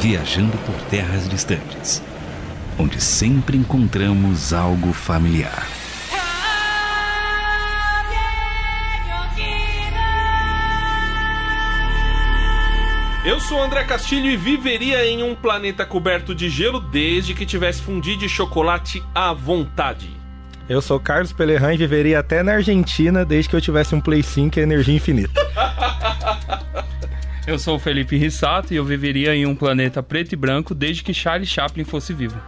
viajando por terras distantes, onde sempre encontramos algo familiar. Eu sou André Castilho e viveria em um planeta coberto de gelo desde que tivesse fundido de chocolate à vontade. Eu sou Carlos Pelerran e viveria até na Argentina desde que eu tivesse um Play 5 e energia infinita. Eu sou o Felipe Rissato e eu viveria em um planeta preto e branco desde que Charlie Chaplin fosse vivo.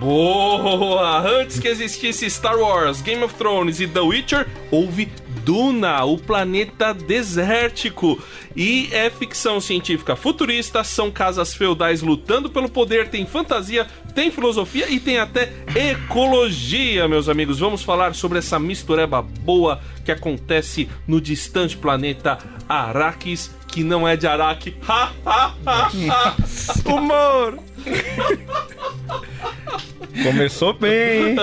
Boa! Antes que existisse Star Wars, Game of Thrones e The Witcher, houve Duna, o planeta desértico. E é ficção científica futurista, são casas feudais lutando pelo poder, tem fantasia, tem filosofia e tem até ecologia, meus amigos. Vamos falar sobre essa mistureba boa que acontece no distante planeta Arrakis, que não é de Araque. Humor! Começou bem, hein?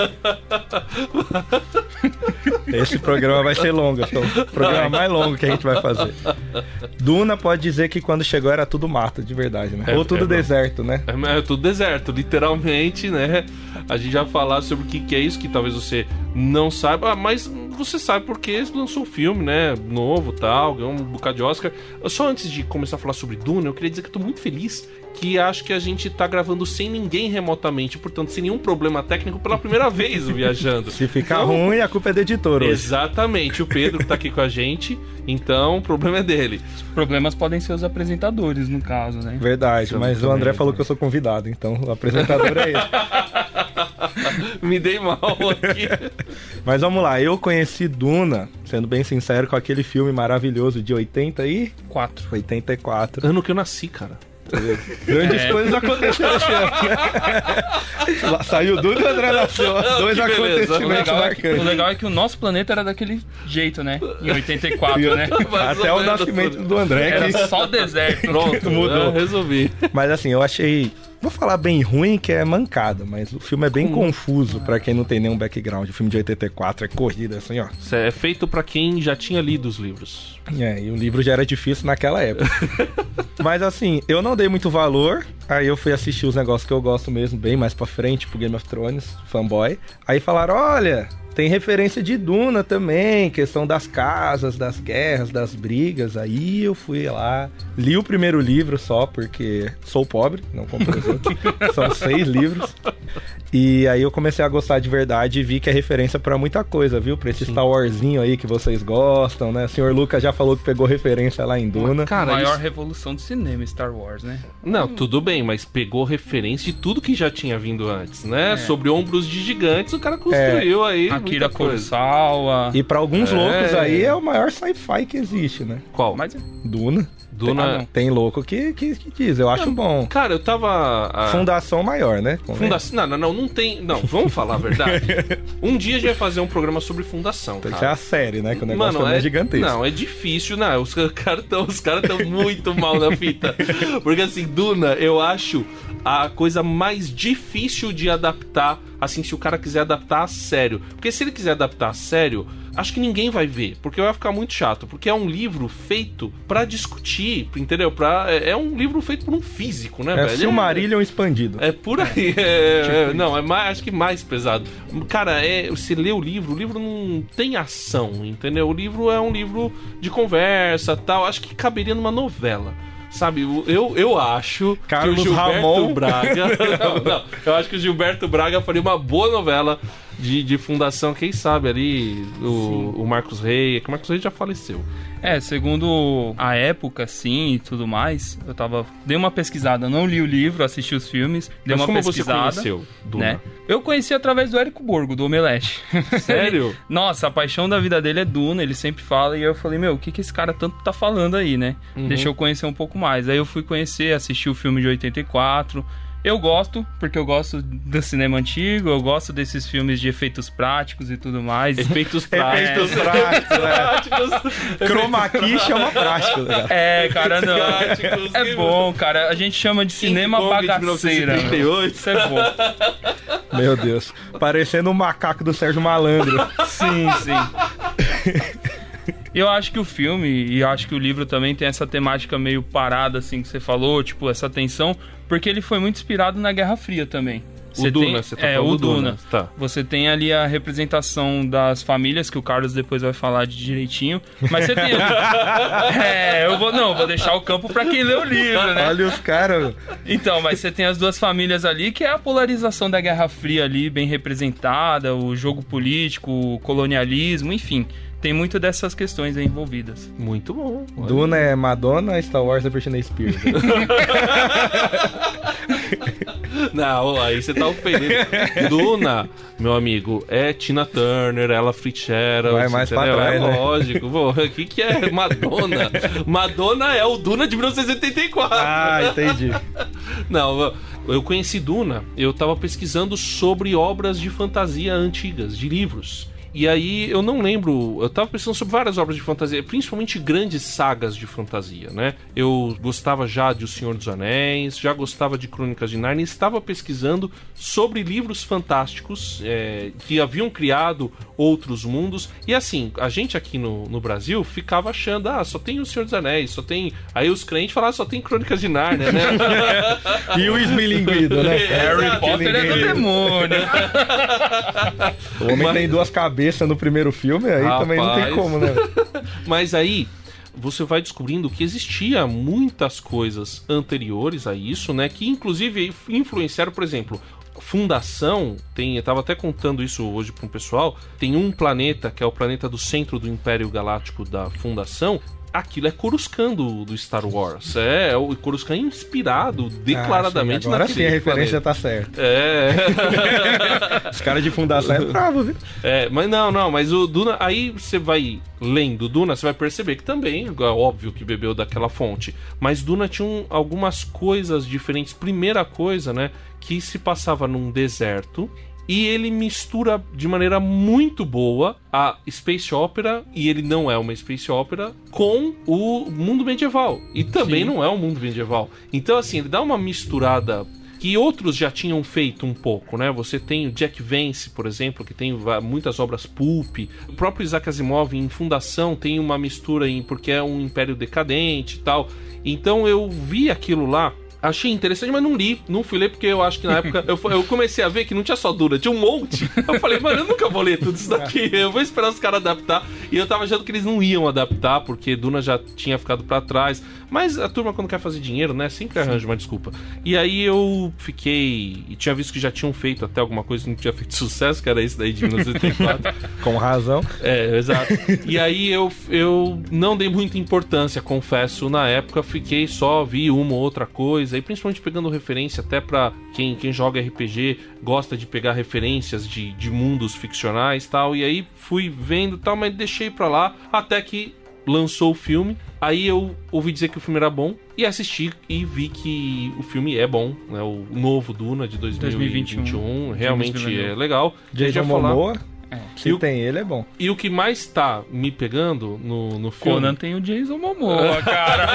Esse programa vai ser longo, é o programa mais longo que a gente vai fazer. Duna pode dizer que quando chegou era tudo mato, de verdade, né? É, Ou tudo é, deserto, né? É, é tudo deserto, literalmente, né? A gente vai falar sobre o que, que é isso, que talvez você não saiba, ah, mas você sabe porque lançou um filme, né? Novo tal, ganhou um bocado de Oscar. Só antes de começar a falar sobre Duna, eu queria dizer que eu tô muito feliz que acho que a gente tá gravando sem ninguém remotamente, portanto, sem nenhum problema técnico pela primeira vez o Viajando. Se ficar então, ruim, a culpa é do editor hoje. Exatamente, o Pedro que tá aqui com a gente, então o problema é dele. Os problemas podem ser os apresentadores, no caso, né? Verdade, Isso mas o André falou que eu sou convidado, então o apresentador é ele. Me dei mal aqui. Mas vamos lá, eu conheci Duna, sendo bem sincero, com aquele filme maravilhoso de 84. 84. Ano que eu nasci, cara. Grandes é. coisas aconteceram esse ano. Saiu Duda e André nasceu. Dois acontecimentos o legal. É que, o legal é que o nosso planeta era daquele jeito, né? Em 84, né? Até o nascimento do André. Era que... só deserto. Pronto, mudou. resolvi. Mas assim, eu achei Vou falar bem ruim, que é mancada, mas o filme é bem confuso para quem não tem nenhum background. O filme de 84 é corrida, assim, ó. Isso é feito para quem já tinha lido os livros. É, e o livro já era difícil naquela época. mas assim, eu não dei muito valor. Aí eu fui assistir os negócios que eu gosto mesmo, bem mais pra frente, pro Game of Thrones, fanboy. Aí falaram: olha, tem referência de Duna também, questão das casas, das guerras, das brigas. Aí eu fui lá, li o primeiro livro só, porque sou pobre, não comprei os outros. São seis livros. E aí eu comecei a gostar de verdade e vi que é referência para muita coisa, viu? Pra esse Sim. Star Warsinho aí que vocês gostam, né? O senhor Lucas já falou que pegou referência lá em Duna. Cara, a maior eles... revolução do cinema, Star Wars, né? Não, tudo bem, mas pegou referência de tudo que já tinha vindo antes, né? É. Sobre ombros de gigantes, o cara construiu é. aí. Akira Kurosawa. E para alguns é. loucos aí é o maior sci-fi que existe, né? Qual? Mas... Duna. Duna... Tem, tem louco que, que, que, diz, eu acho não, bom. Cara, eu tava. A... Fundação maior, né? Fundação. Não, não, não, não tem. Não, vamos falar a verdade. um dia a gente vai fazer um programa sobre fundação. Tem que ser a série, né? Que o negócio Mano, é, é gigantesco. Não, é difícil, não. Os caras estão os cara muito mal na fita. Porque assim, Duna, eu acho a coisa mais difícil de adaptar, assim, se o cara quiser adaptar a sério. Porque se ele quiser adaptar a sério acho que ninguém vai ver, porque vai ficar muito chato, porque é um livro feito para discutir, entendeu? Pra, é, é, um livro feito por um físico, né, é velho? Silmarillion é, expandido. É por aí, é, tipo é, não, é mais, acho que mais pesado. Cara, é, você lê o livro, o livro não tem ação, entendeu? O livro é um livro de conversa, tal, acho que caberia numa novela. Sabe, eu, eu acho Carlos que o Gilberto Ramon. Braga. não, não, eu acho que o Gilberto Braga faria uma boa novela de, de fundação, quem sabe ali, o, o Marcos Rey, que o Marcos Rey já faleceu. É, segundo a época, sim, e tudo mais, eu tava. Dei uma pesquisada, não li o livro, assisti os filmes, dei Mas uma como pesquisada. Você conheceu, Duna? né? Eu conheci através do Érico Borgo, do Omelete. Sério? Nossa, a paixão da vida dele é Duna, ele sempre fala, e eu falei, meu, o que, que esse cara tanto tá falando aí, né? Uhum. Deixa eu conhecer um pouco mais. Aí eu fui conhecer, assisti o filme de 84 eu gosto, porque eu gosto do cinema antigo, eu gosto desses filmes de efeitos práticos e tudo mais. Efeitos práticos. Efeitos práticos, é. Chroma key chama prático. Né? É, cara, não. É bom, cara. A gente chama de cinema bagaceira. Isso é bom. Meu Deus. Parecendo um macaco do Sérgio Malandro. Sim, sim. Eu acho que o filme e acho que o livro também tem essa temática meio parada, assim, que você falou, tipo, essa tensão, porque ele foi muito inspirado na Guerra Fria também. O Duna, você tá é, falando o Duna. Duna. Tá. Você tem ali a representação das famílias, que o Carlos depois vai falar de direitinho. Mas você tem. é, eu vou. Não, vou deixar o campo pra quem lê o livro, né? Olha os caras. Então, mas você tem as duas famílias ali, que é a polarização da Guerra Fria ali, bem representada, o jogo político, o colonialismo, enfim. Tem muito dessas questões aí envolvidas. Muito bom. Olha. Duna é Madonna, Star Wars é Britney Spears. Não, aí você tá ofendendo. Duna, meu amigo, é Tina Turner, ela Fitzgerald. Vai mais pra trás, É né? lógico. O que, que é Madonna? Madonna é o Duna de 1984. ah, entendi. Não, eu- eu conheci Duna, eu tava pesquisando sobre obras de fantasia antigas, de livros. E aí eu não lembro, eu tava pensando sobre várias obras de fantasia, principalmente grandes sagas de fantasia, né? Eu gostava já de O Senhor dos Anéis, já gostava de Crônicas de Narnia, e estava pesquisando sobre livros fantásticos é, que haviam criado outros mundos. E assim, a gente aqui no, no Brasil ficava achando, ah, só tem O Senhor dos Anéis, só tem. Aí os crentes falavam, só tem Crônicas de Narnia, né? E o esmilinguido, né? Harry Potter é do demônio. O homem tem duas cabeças no primeiro filme, aí também não tem Rapaz. como, né? Mas aí você vai descobrindo que existia muitas coisas anteriores a isso, né? Que inclusive influenciaram, por exemplo, Fundação tem, eu tava até contando isso hoje para um pessoal, tem um planeta que é o planeta do centro do Império Galáctico da Fundação. Aquilo é Coruscant do, do Star Wars. É, é o Coruscant inspirado declaradamente Ah, sim, Agora sim a referência planeta. tá certa. É. Os caras de fundação é bravo, viu? É, mas não, não, mas o Duna, aí você vai lendo Duna, você vai perceber que também, é óbvio que bebeu daquela fonte, mas Duna tinha um- algumas coisas diferentes. Primeira coisa, né, que se passava num deserto e ele mistura de maneira muito boa a space opera e ele não é uma space opera com o mundo medieval e também Sim. não é um mundo medieval. Então assim, ele dá uma misturada que outros já tinham feito um pouco, né? Você tem o Jack Vance, por exemplo, que tem muitas obras pulp. O próprio Isaac Asimov em Fundação tem uma mistura em porque é um império decadente e tal. Então eu vi aquilo lá Achei interessante, mas não li. Não fui ler porque eu acho que na época eu, eu comecei a ver que não tinha só Duna, tinha um monte. Eu falei, mano, eu nunca vou ler tudo isso daqui. Eu vou esperar os caras adaptar. E eu tava achando que eles não iam adaptar, porque Duna já tinha ficado pra trás. Mas a turma, quando quer fazer dinheiro, né, sempre arranja uma desculpa. E aí eu fiquei. E tinha visto que já tinham feito até alguma coisa que não tinha feito sucesso, que era esse daí de 1984. Com razão. É, exato. E aí eu, eu não dei muita importância, confesso. Na época fiquei só, vi uma ou outra coisa, e principalmente pegando referência até pra quem, quem joga RPG, gosta de pegar referências de, de mundos ficcionais e tal. E aí fui vendo e tal, mas deixei pra lá até que lançou o filme. Aí eu ouvi dizer que o filme era bom e assisti e vi que o filme é bom, né? O novo Duna de 2021, 2021, realmente James Villeneuve. é legal. Jason Momoa, É. se E o- tem ele, é bom. e o que mais tá me pegando no, no filme. Conan tem o Jason Momoa, cara.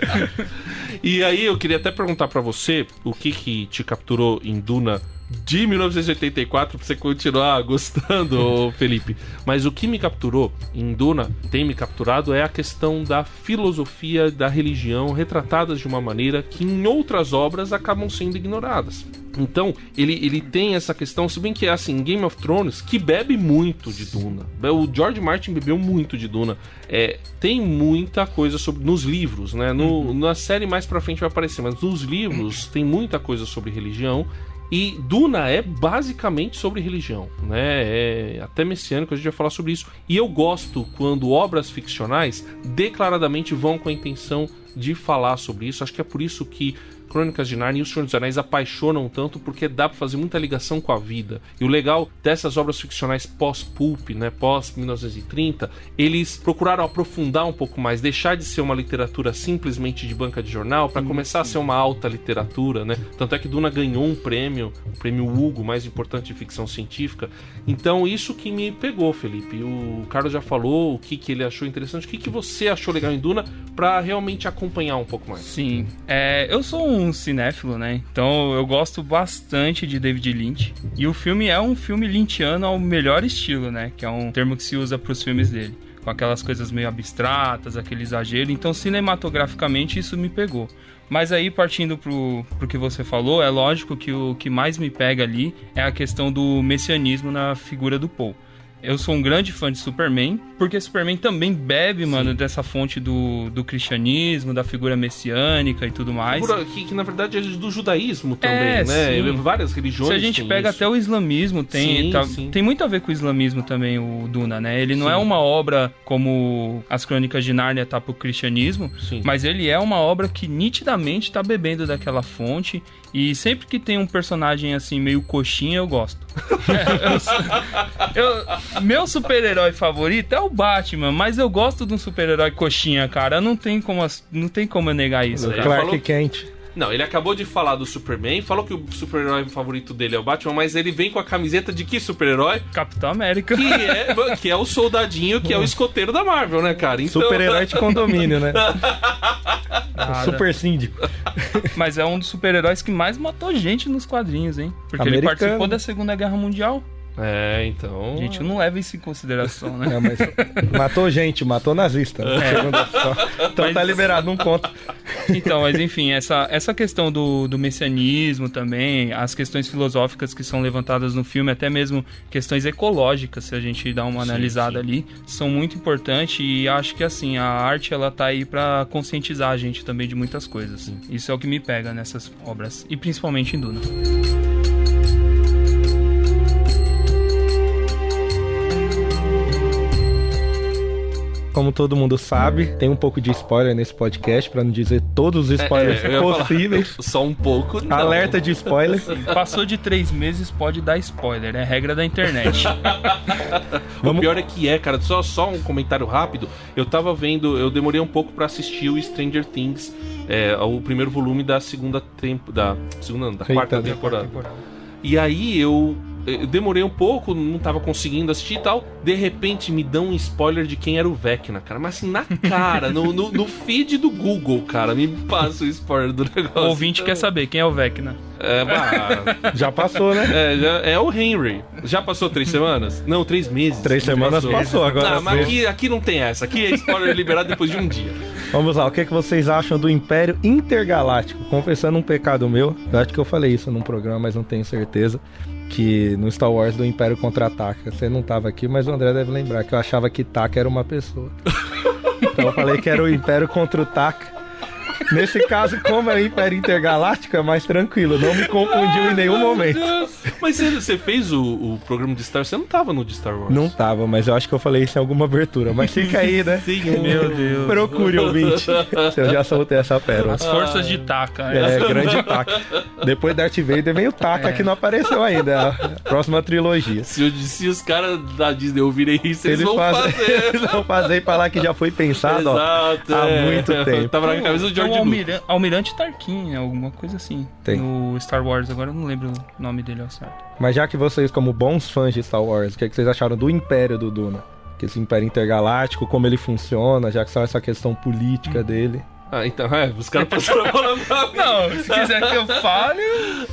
E aí eu queria até perguntar pra você o que que te capturou em Duna de 1984 pra você continuar gostando, Felipe. Mas o que me capturou em Duna, tem me capturado, é a questão da filosofia da religião retratadas de uma maneira que em outras obras acabam sendo ignoradas. Então, ele, ele tem essa questão, se bem que é assim, Game of Thrones, que bebe muito de Duna. O George Martin bebeu muito de Duna. É, tem muita coisa sobre nos livros, né? No, Na série mais pra frente vai aparecer, mas nos livros tem muita coisa sobre religião. E Duna é basicamente sobre religião, né? É até messiânico, a gente vai falar sobre isso. E eu gosto quando obras ficcionais declaradamente vão com a intenção de falar sobre isso. Acho que é por isso que Crônicas de Narnia e O Senhor dos Anéis apaixonam tanto porque dá pra fazer muita ligação com a vida. E o legal dessas obras ficcionais pós-pulp, né, pós 1930, eles procuraram aprofundar um pouco mais, deixar de ser uma literatura simplesmente de banca de jornal para começar a ser uma alta literatura, né? Tanto é que Duna ganhou um prêmio, o prêmio Hugo, mais importante de ficção científica. Então, isso que me pegou, Felipe. O Carlos já falou o que, que ele achou interessante, o que, que você achou legal em Duna para realmente acompanhar um pouco mais. Sim. É, eu sou um cinéfilo, né? Então eu gosto bastante de David Lynch. E o filme é um filme lynchiano ao melhor estilo, né? Que é um termo que se usa para os filmes dele. com aquelas coisas meio abstratas, aquele exagero. Então, cinematograficamente, isso me pegou. Mas aí, partindo pro, pro que você falou, é lógico que o que mais me pega ali é a questão do messianismo na figura do Paul. Eu sou um grande fã de Superman, porque Superman também bebe, mano, dessa fonte do, do cristianismo, da figura messiânica e tudo mais. Figura Que, que, na verdade é do judaísmo também, É, né? sim. Várias religiões. Se a gente pega isso. até o islamismo, tem, Sim, tá- sim. tem muito a ver com o islamismo também, o Duna, né? Ele não Sim. é uma obra como as crônicas de Nárnia tá pro cristianismo, Sim. mas ele é uma obra que nitidamente tá bebendo daquela fonte. E sempre que tem um personagem assim, meio coxinha, eu gosto. Eu- meu super-herói favorito é o Batman, mas eu gosto de um super-herói coxinha, cara. Não tem como, não tem como eu negar isso. Clark falou- Kent. Não, ele acabou de falar do Superman, falou que o super-herói favorito dele é o Batman, mas ele vem com a camiseta de que super-herói? Capitão América. Que é, que é o soldadinho, que é o escoteiro da Marvel, né, cara? Então, Super-herói de condomínio, né? Nada. Super síndico. Mas é um dos super-heróis que mais matou gente nos quadrinhos, hein? Porque ele Americano. participou da Segunda Guerra Mundial. É, então. A gente não leva isso em consideração, né? É, mas matou gente, matou nazista. né? Segundo a história. Então Mas- tá liberado, não conta. Então, mas enfim, essa, essa questão do, do messianismo também, as questões filosóficas que são levantadas no filme, até mesmo questões ecológicas, se a gente dá uma Sim, analisada sim. ali, são muito importantes e acho que assim, a arte ela tá aí pra conscientizar a gente também de muitas coisas. Isso é o que me pega nessas obras, e principalmente em Duna. Como todo mundo sabe, tem um pouco de spoiler nesse podcast, pra não dizer todos os spoilers É, eu ia falar. possíveis. Só um pouco. não. Alerta de spoiler. Passou de três meses, pode dar spoiler, é regra da internet. O Vamos- pior é que é, cara. Só, só um comentário rápido. Eu tava vendo, eu demorei um pouco pra assistir o Stranger Things, é, o primeiro volume da segunda tempo, da segunda, não, da Eita, quarta da temporada. E aí eu, eu demorei um pouco, não tava conseguindo assistir e tal. De repente me dão um spoiler de quem era o Vecna, cara. Mas assim, na cara, no, no, no feed do Google, cara, me passa o spoiler do O negócio. ouvinte quer saber quem é o Vecna. É, bah, Já passou, né? é, já- é o Henry. Já passou três semanas? Não, três meses. Três semanas passou, agora Não, mas aqui, aqui não tem essa. Aqui é spoiler liberado depois de um dia. Vamos lá, o que, é que vocês acham do Império Intergaláctico? Confessando um pecado meu, eu acho que eu falei isso num programa, mas não tenho certeza. Que no Star Wars do Império Contra-Ataca. Você não tava aqui, mas o André deve lembrar que eu achava que Taka era uma pessoa. Então eu falei que era o Império contra o Taka. Nesse caso, como é Império Intergaláctico, é mais tranquilo. Não me confundiu em nenhum momento. Mas você, fez o, o programa de Star Wars? Você não tava no de Star Wars? Não tava, mas eu acho que eu falei isso em alguma abertura. Mas fica aí, né? Sim, Meu Deus. Procure, ouvinte. Se eu já soltei essa pérola. As forças de Taka. né? É, grande Taka. Depois Darth Vader vem o Taka, que não apareceu ainda. é A próxima trilogia. Se, o- se os caras da Disney ouvirem isso, eles, vão fazem, fazer. eles vão fazer e falar que já foi pensado, ó. Exato, há é. muito tempo. Tava na cabeça do Tem o George Lucas. Almirante, Almirante Tarkin, alguma coisa assim. Tem. No Star Wars, agora eu não lembro o nome dele ao certo. Mas já que vocês, como bons fãs de Star Wars, o que, é que vocês acharam do Império do Duna? Que esse Império Intergaláctico, como ele funciona, já que só essa questão política dele. Ah, então, é, os caras passaram a bola pra mim. Não, se quiser que eu fale.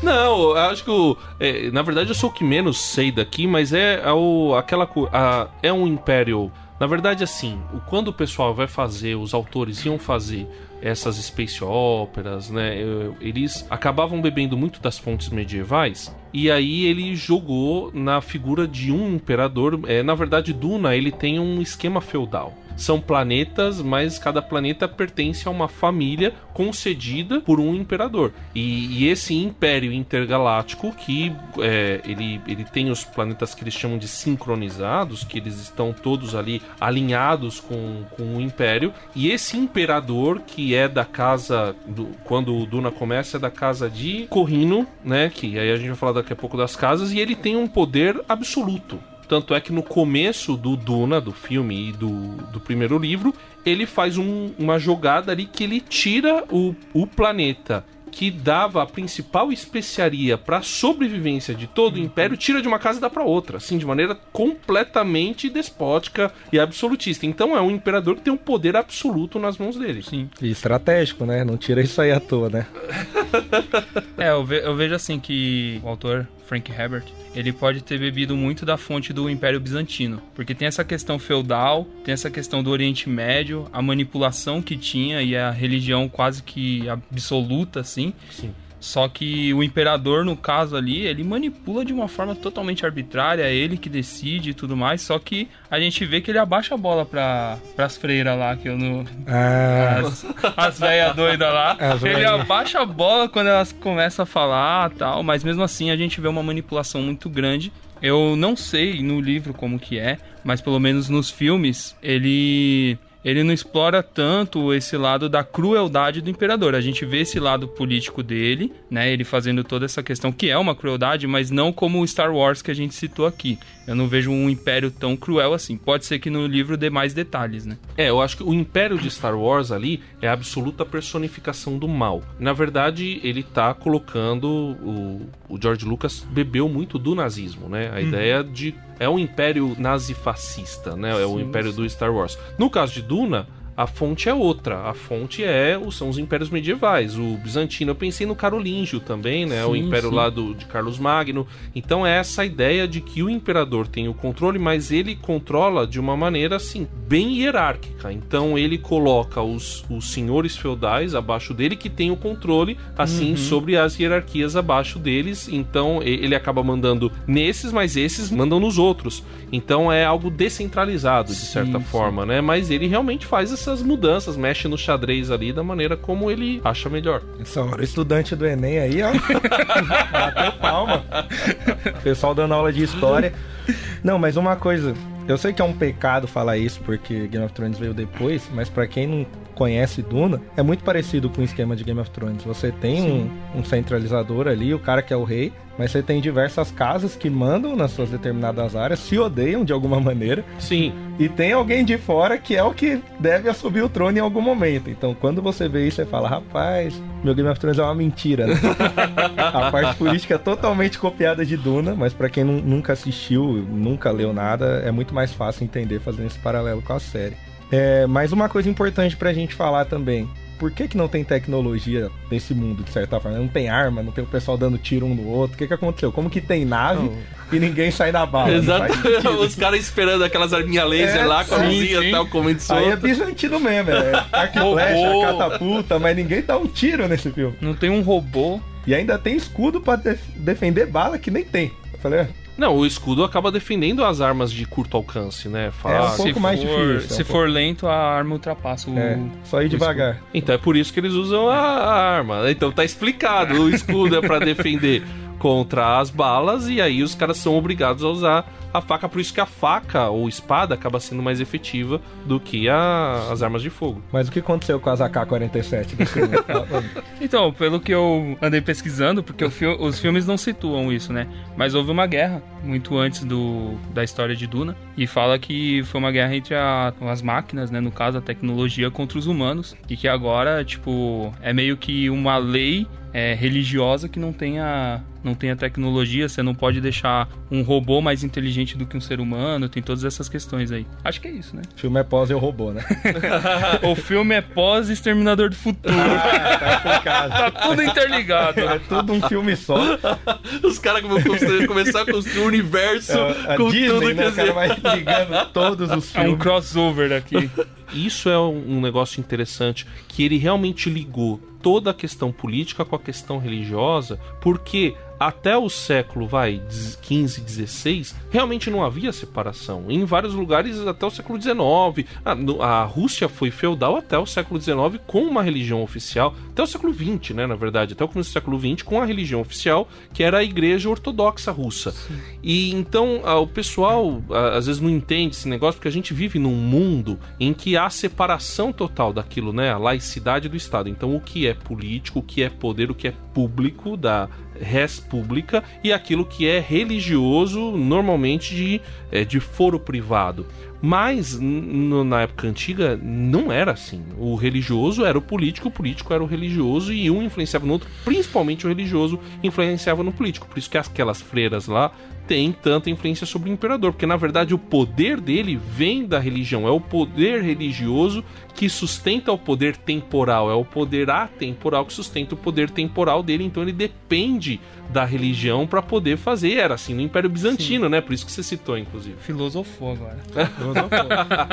Não, eu acho que o, é, na verdade eu sou o que menos sei daqui, mas é, é o, aquela a, é um império. Na verdade, assim, o- quando o pessoal vai fazer, os autores iam fazer essas space óperas, né? Eles acabavam bebendo muito das fontes medievais e aí ele jogou na figura de um imperador. É, na verdade, Duna ele tem um esquema feudal. São planetas, mas cada planeta pertence a uma família concedida por um imperador. E, e esse império intergaláctico, que é, ele, ele tem os planetas que eles chamam de sincronizados, que eles estão todos ali alinhados com, com o império. E esse imperador, que é da casa, do, quando o Duna começa, é da casa de Corrino, né? Que aí a gente vai falar daqui a pouco das casas, e ele tem um poder absoluto. Tanto é que no começo do Duna, do filme e do, do primeiro livro, ele faz um- uma jogada ali que ele tira o, o planeta que dava a principal especiaria para sobrevivência de todo o império, tira de uma casa e dá para outra, assim, de maneira completamente despótica e absolutista. Então é um imperador que tem um poder absoluto nas mãos dele. Sim. E estratégico, né? Não tira isso aí à toa, né? É, eu, ve- eu vejo assim que o autor, Frank Herbert, ele pode ter bebido muito da fonte do Império Bizantino. Porque tem essa questão feudal, tem essa questão do Oriente Médio, a manipulação que tinha e a religião quase que absoluta, assim. Sim. Só que o imperador, no caso ali, ele manipula de uma forma totalmente arbitrária, é ele que decide e tudo mais. Só que a gente vê que ele abaixa a bola pra, pras freiras lá, que eu não. Ah, As, as velhas doidas lá. As ele abaixa a bola quando elas começam a falar tal, mas mesmo assim a gente vê uma manipulação muito grande. Eu não sei no livro como que é, mas pelo menos nos filmes ele ele não explora tanto esse lado da crueldade do imperador. A gente vê esse lado político dele, né? Ele fazendo toda essa questão que é uma crueldade, mas não como o Star Wars que a gente citou aqui. Eu não vejo um império tão cruel assim. Pode ser que no livro dê mais detalhes, né? É, eu acho que o Império de Star Wars ali é a absoluta personificação do mal. Na verdade, ele tá colocando. O, o George Lucas bebeu muito do nazismo, né? A ideia de. É um império nazifascista, né? É o Sim, império do Star Wars. No caso de Duna. A fonte é outra. A fonte é o- são os impérios medievais. O bizantino, eu pensei no Carolíngio também, né? o Sim, império sim. lá do, de Carlos Magno. Então é essa ideia de que o imperador tem o controle, mas ele controla de uma maneira assim, bem hierárquica. Então ele coloca os, os senhores feudais abaixo dele que tem o controle, assim, Uhum. sobre as hierarquias abaixo deles. Então ele acaba mandando nesses, mas esses mandam nos outros. Então é algo descentralizado, de certa sim. forma, né? Mas ele realmente faz essas mudanças, mexe no xadrez ali da maneira como ele acha melhor. essa hora, o estudante do Enem aí, ó. Bateu palma. Pessoal dando aula de história. Não, mas uma coisa. Eu sei que é um pecado falar isso, porque Game of Thrones veio depois, mas pra quem não conhece Duna, é muito parecido com o esquema de Game of Thrones. Você tem um, um centralizador ali, o cara que é o rei, mas você tem diversas casas que mandam nas suas determinadas áreas, se odeiam de alguma maneira, Sim, e tem alguém de fora que é o que deve assumir o trono em algum momento. Então, quando você vê isso, você fala: rapaz, meu Game of Thrones é uma mentira. né?" a parte política é totalmente copiada de Duna, mas pra quem nu- nunca assistiu, nunca leu nada, é muito mais fácil entender fazendo esse paralelo com a série. É, mas uma coisa importante pra gente falar também. Por que, que não tem tecnologia nesse mundo, de certa forma? Não tem arma, não tem o pessoal dando tiro um no outro. O que, que aconteceu? Como que tem nave e ninguém sai na bala? Não Exato. Os caras esperando aquelas arminhas laser É, lá com a sim, luzinha e tal, comendo Aí é bizantino mesmo, é arco flecha, catapulta, mas ninguém dá um tiro nesse filme. Não tem um robô. E ainda tem escudo pra def- defender bala que nem tem. Eu falei, ah, Não, o escudo acaba defendendo as armas de curto alcance, né? É, um pouco mais for, difícil, é Se um for lento, a arma ultrapassa o. é, só ir devagar. Então é por isso que eles usam a, a arma. Então tá explicado. O escudo é pra defender contra as balas e aí os caras são obrigados a usar a faca. Por isso que a faca ou espada acaba sendo mais efetiva do que a- as armas de fogo. Mas o que aconteceu com as AK-47 do filme? Fala pra mim. Então, pelo que eu andei pesquisando, porque o fil- os filmes não situam isso, né? Mas houve uma guerra muito antes do, da história de Duna. E fala que foi uma guerra entre a- as máquinas, né? No caso, a tecnologia contra os humanos. E que agora, tipo, é meio que uma lei é, religiosa que não tenha, não tenha tecnologia. Você não pode deixar um robô mais inteligente do que um ser humano. Tem todas essas questões aí. Acho que é isso, né? o filme é pós eu robô, né? o filme é pós-Exterminador do Futuro. tá explicado. tá tudo interligado. É tudo um filme só. Os caras vão construir- começar a construir um universo É, a com Disney, tudo né? que O cara vai ligando todos os É um filmes. crossover aqui. Isso é um um negócio interessante, que ele realmente ligou toda a questão política com a questão religiosa, porque até o século, vai, 15, 16, realmente não havia separação. Em vários lugares, até o século 19. A, a Rússia foi feudal até o século 19 com uma religião oficial, até o século 20, né, na verdade, até o começo do século 20 com a religião oficial, que era a Igreja Ortodoxa Russa. E então ah, o pessoal ah, às vezes não entende esse negócio porque a gente vive num mundo em que há separação total daquilo, né? A laicidade do Estado. Então o que é político, o que é poder, o que é público da res pública e aquilo que é religioso, normalmente de, eh, de foro privado. Mas no- na época antiga não era assim. O religioso era o político, o político era o religioso e um influenciava no outro, principalmente o religioso influenciava no político. Por isso que aquelas freiras lá tem tanta influência sobre o imperador, porque na verdade o poder dele vem da religião, é o poder religioso que sustenta o poder temporal, é o poder atemporal que sustenta o poder temporal dele, então ele depende da religião para poder fazer. Era assim no Império Bizantino, Sim. né? Por isso que você citou, inclusive. Filosofou agora. Filosofou.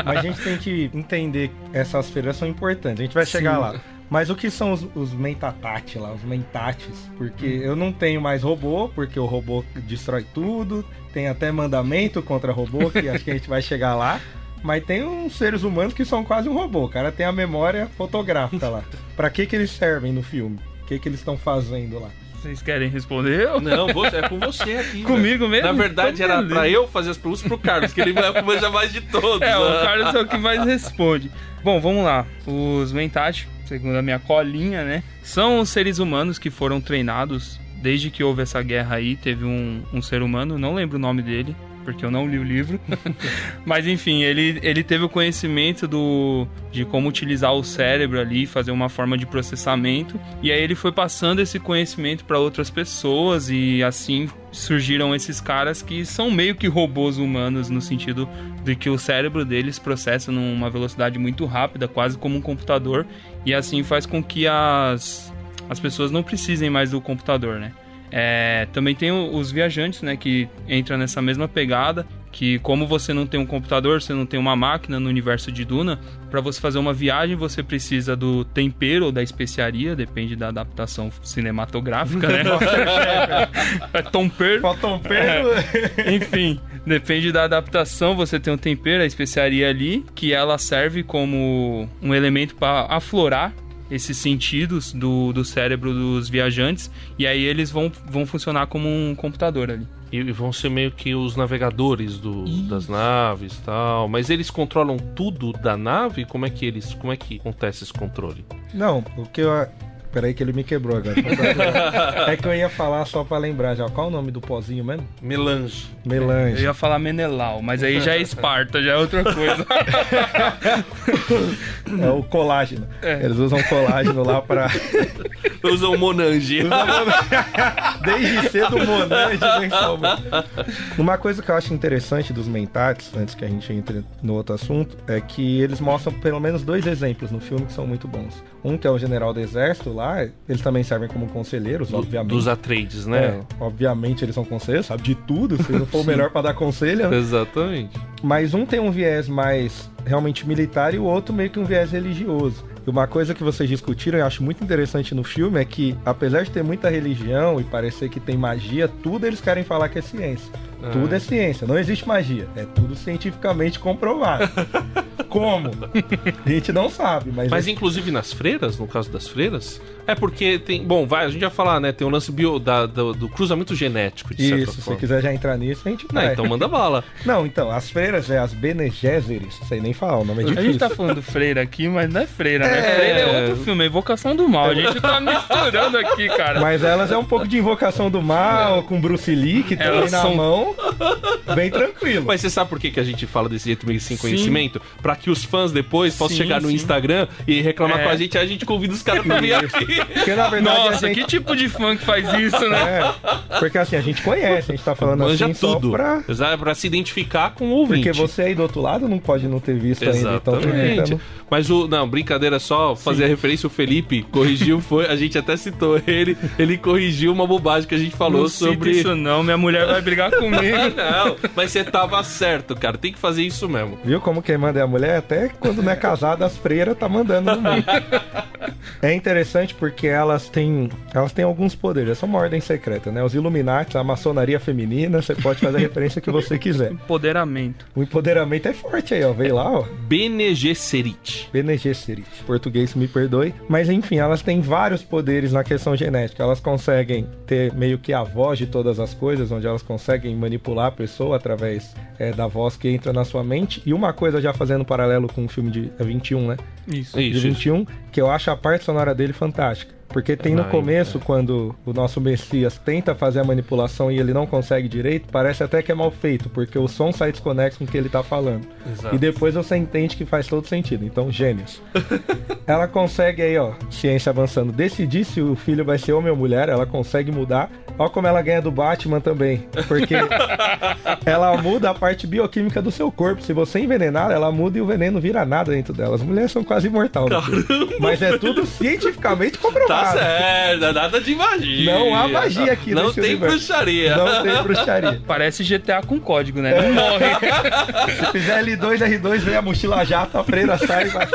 Mas a gente tem que entender essas feiras são importantes. A gente vai chegar Sim. lá. Mas o que são os, os mentatati lá, os mentates? Porque hum. eu não tenho mais robô, porque o robô destrói tudo. Tem até mandamento contra robô, que acho que a gente vai chegar lá. Mas tem uns seres humanos que são quase um robô. O cara tem a memória fotográfica lá. Pra que que eles servem no filme? O que que eles estão fazendo lá? Vocês querem responder? Não, você, é com você aqui. Comigo mesmo? Na verdade, então, era beleza. pra eu fazer as perguntas pro Carlos, que ele manja mais de todos. É, o Carlos é o que mais responde. Bom, vamos lá. Os Mentat, segundo a minha colinha, né? São os seres humanos que foram treinados desde que houve essa guerra aí. Teve um, um ser humano, não lembro o nome dele, porque eu não li o livro. Mas enfim, ele, ele teve o conhecimento do, de como utilizar o cérebro ali, fazer uma forma de processamento. E aí ele foi passando esse conhecimento para outras pessoas e assim surgiram esses caras que são meio que robôs humanos no sentido de que o cérebro deles processa numa velocidade muito rápida, quase como um computador, e assim faz com que as, as pessoas não precisem mais do computador, né? É, também tem os viajantes, né, que entra nessa mesma pegada, que como você não tem um computador, você não tem uma máquina no universo de Duna, para você fazer uma viagem você precisa do tempero ou da especiaria, depende da adaptação cinematográfica, né? é tomper. É, enfim, depende da adaptação, você tem um tempero, a especiaria ali, que ela serve como um elemento para aflorar esses sentidos do, do cérebro dos viajantes e aí eles vão, vão funcionar como um computador ali. E, vão ser meio que os navegadores do, das naves tal. Mas eles controlam tudo da nave? Como é que eles. Como é que acontece esse controle? Não, o que eu, Peraí que ele me quebrou agora. é que eu ia falar só pra lembrar já. Qual é o nome do pozinho mesmo? Melange. Melange. Eu ia falar Menelau, mas aí já é Esparta, já é outra coisa. é o colágeno. É. Eles usam colágeno lá pra... Usam Monange. Desde cedo Monange vem Uma coisa que eu acho interessante dos Mentats, antes que a gente entre no outro assunto, é que eles mostram pelo menos dois exemplos no filme que são muito bons. Um que é o general do exército lá, eles também servem como conselheiros, do, obviamente. Dos Atreides, né? É, obviamente eles são conselheiros, sabe de tudo, se não for o melhor para dar conselho. Né? Exatamente. Mas um tem um viés mais realmente militar e o outro meio que um viés religioso. E uma coisa que vocês discutiram e eu acho muito interessante no filme é que, apesar de ter muita religião e parecer que tem magia, tudo eles querem falar que é ciência. Ah. Tudo é ciência, não existe magia. É tudo cientificamente comprovado. Como? A gente não sabe, mas. Mas é... inclusive nas freiras, no caso das freiras, é porque tem. Bom, vai, a gente vai falar, né? Tem o lance bio, da, do, do cruzamento genético, de Isso, se você quiser já entrar nisso, a gente vai. Não, então manda bala. Não, então, as freiras é as Bene Gesserit, sei nem falar, o nome é difícil. A gente tá falando freira aqui, mas não é freira, né? É... Freira é outro filme, é Invocação do Mal. A gente tá misturando aqui, cara. Mas elas é um pouco de Invocação do Mal, com Bruce Lee, que tem na são... mão, bem tranquilo. Mas você sabe por que, que a gente fala desse jeito meio sem conhecimento? Sim. Pra que os fãs depois possam sim, chegar no sim. Instagram e reclamar é. com a gente, a gente convida os caras pra vir aqui. Porque na verdade nossa, gente... que tipo de fã que faz isso, né? É, porque assim, a gente conhece, a gente tá falando Manja assim tudo. só pra... Exato, pra se identificar com o ouvinte. Porque você aí do outro lado não pode não ter visto Exatamente. ainda. Então, Mas o... Não, brincadeira só, fazer a referência, o Felipe corrigiu, foi... A gente até citou ele, ele corrigiu uma bobagem que a gente falou não sobre... isso não, minha mulher vai brigar comigo. não, mas você tava certo, cara, tem que fazer isso mesmo. Viu como quem manda é a mulher? Até quando não é casada, as freiras tá mandando no mundo. É interessante porque elas têm, elas têm alguns poderes. Essa é uma ordem secreta, né? Os Illuminati, a maçonaria feminina, você pode fazer a referência que você quiser. Empoderamento. O empoderamento é forte aí, ó. Veio lá, ó. Bene Gesserit. Bene Gesserit. Português, me perdoe. Mas enfim, elas têm vários poderes na questão genética. Elas conseguem ter meio que a voz de todas as coisas, onde elas conseguem manipular a pessoa através é, da voz que entra na sua mente. E uma coisa já fazendo paralelo com o filme de 21, né? Isso. De 21, que eu acho a parte sonora dele fantástica. Porque tem no começo, é. quando o nosso Messias tenta fazer a manipulação e ele não consegue direito, parece até que é mal feito, porque o som sai desconexo com o que ele tá falando. Exato. E depois você entende que faz todo sentido. Então, gênios. ela consegue aí, ó, ciência avançando, decidir se o filho vai ser homem ou mulher, ela consegue mudar. Olha como ela ganha do Batman também. Porque ela muda a parte bioquímica do seu corpo. Se você envenenar, ela muda e o veneno vira nada dentro dela. As mulheres são quase imortais. Mas é tudo cientificamente Tá certo, nada de magia. Não há magia aqui Não tem universo. bruxaria. Não tem bruxaria. Parece GTA com código, né? Não morre. Se fizer L2, R2, vem a mochila jato, a freira sai. Vai.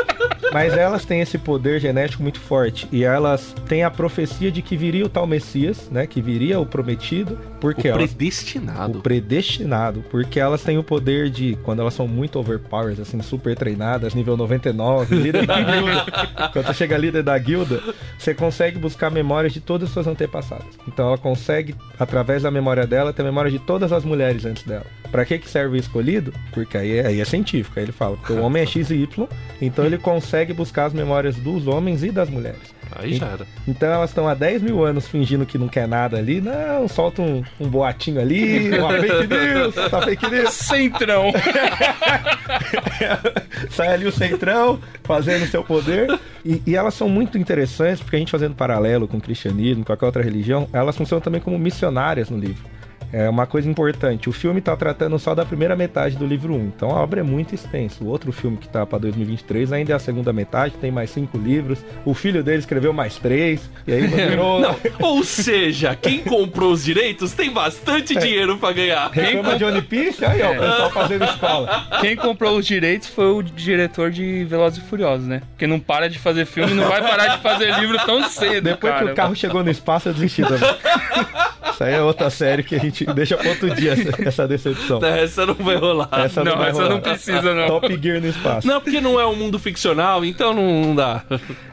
Mas elas têm esse poder genético muito forte. E elas têm a profecia de que viria o tal Messias, né? Que viria o prometido. Porque O elas. predestinado. O predestinado, porque elas têm o poder de, quando elas são muito overpowers, assim, super treinadas, nível 99, líder da guilda. Quando você chega líder da guilda, você consegue buscar memórias de todas as suas antepassadas. Então ela consegue, através da memória dela, ter memória de todas as mulheres antes dela. Pra que que serve o escolhido? Porque aí é, aí é científico, aí ele fala, porque o homem é X e Y, então ele consegue buscar as memórias dos homens e das mulheres. Aí já era. Então elas estão há 10 mil anos fingindo que não quer nada ali. Não, solta um, um boatinho ali, uma fake news, tá fake news. Centrão. Sai ali o centrão, fazendo seu poder. E, e elas são muito interessantes, porque a gente fazendo paralelo com o cristianismo, com qualquer outra religião, elas funcionam também como missionárias no livro. É uma coisa importante. O filme tá tratando só da primeira metade do livro 1, então a obra é muito extensa. O outro filme que tá pra 2023 ainda é a segunda metade, tem mais cinco livros. O filho dele escreveu mais três, e aí virou. Não, ou seja, quem comprou os direitos tem bastante É. dinheiro pra ganhar. Reclama de One Piece, aí ó, o pessoal fazendo escola. Quem comprou os direitos foi o diretor de Velozes e Furiosos, né? Porque não para de fazer filme, não vai parar de fazer livro tão cedo, Depois cara. que o carro chegou no espaço, eu desisti também. Isso aí é outra série que a gente deixa pra outro dia, essa, essa decepção. Essa não vai rolar. Essa não, Não, vai essa rolar. não precisa, não. Top Gear no espaço. Não, porque não é um mundo ficcional, então não, não dá.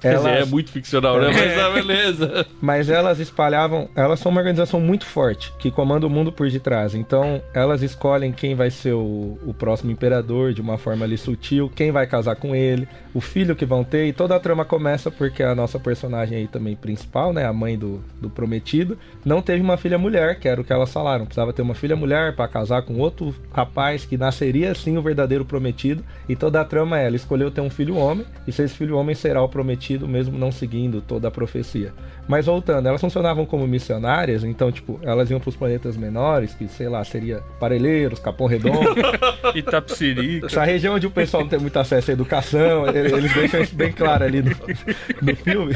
Quer Elas- dizer, é muito ficcional, né? Mas tá beleza. Mas elas espalhavam, elas são uma organização muito forte, que comanda o mundo por detrás. Então, elas escolhem quem vai ser o, o próximo imperador de uma forma ali sutil, quem vai casar com ele, o filho que vão ter, e toda a trama começa porque a nossa personagem aí também principal, né, a mãe do, do prometido, não teve uma filha mulher, que era o que elas falaram. Precisava ter uma filha mulher para casar com outro rapaz que nasceria assim o verdadeiro prometido. E toda a trama é, ela escolheu ter um filho homem, e se esse filho homem será o prometido, mesmo não seguindo toda a profecia. Mas voltando, elas funcionavam como missionárias, então, tipo, elas iam pros planetas menores, que sei lá, seria Parelheiros, Capão Redondo. Itapsirica. Essa região onde o pessoal não tem muito acesso à educação, eles deixam isso bem claro ali no, no filme.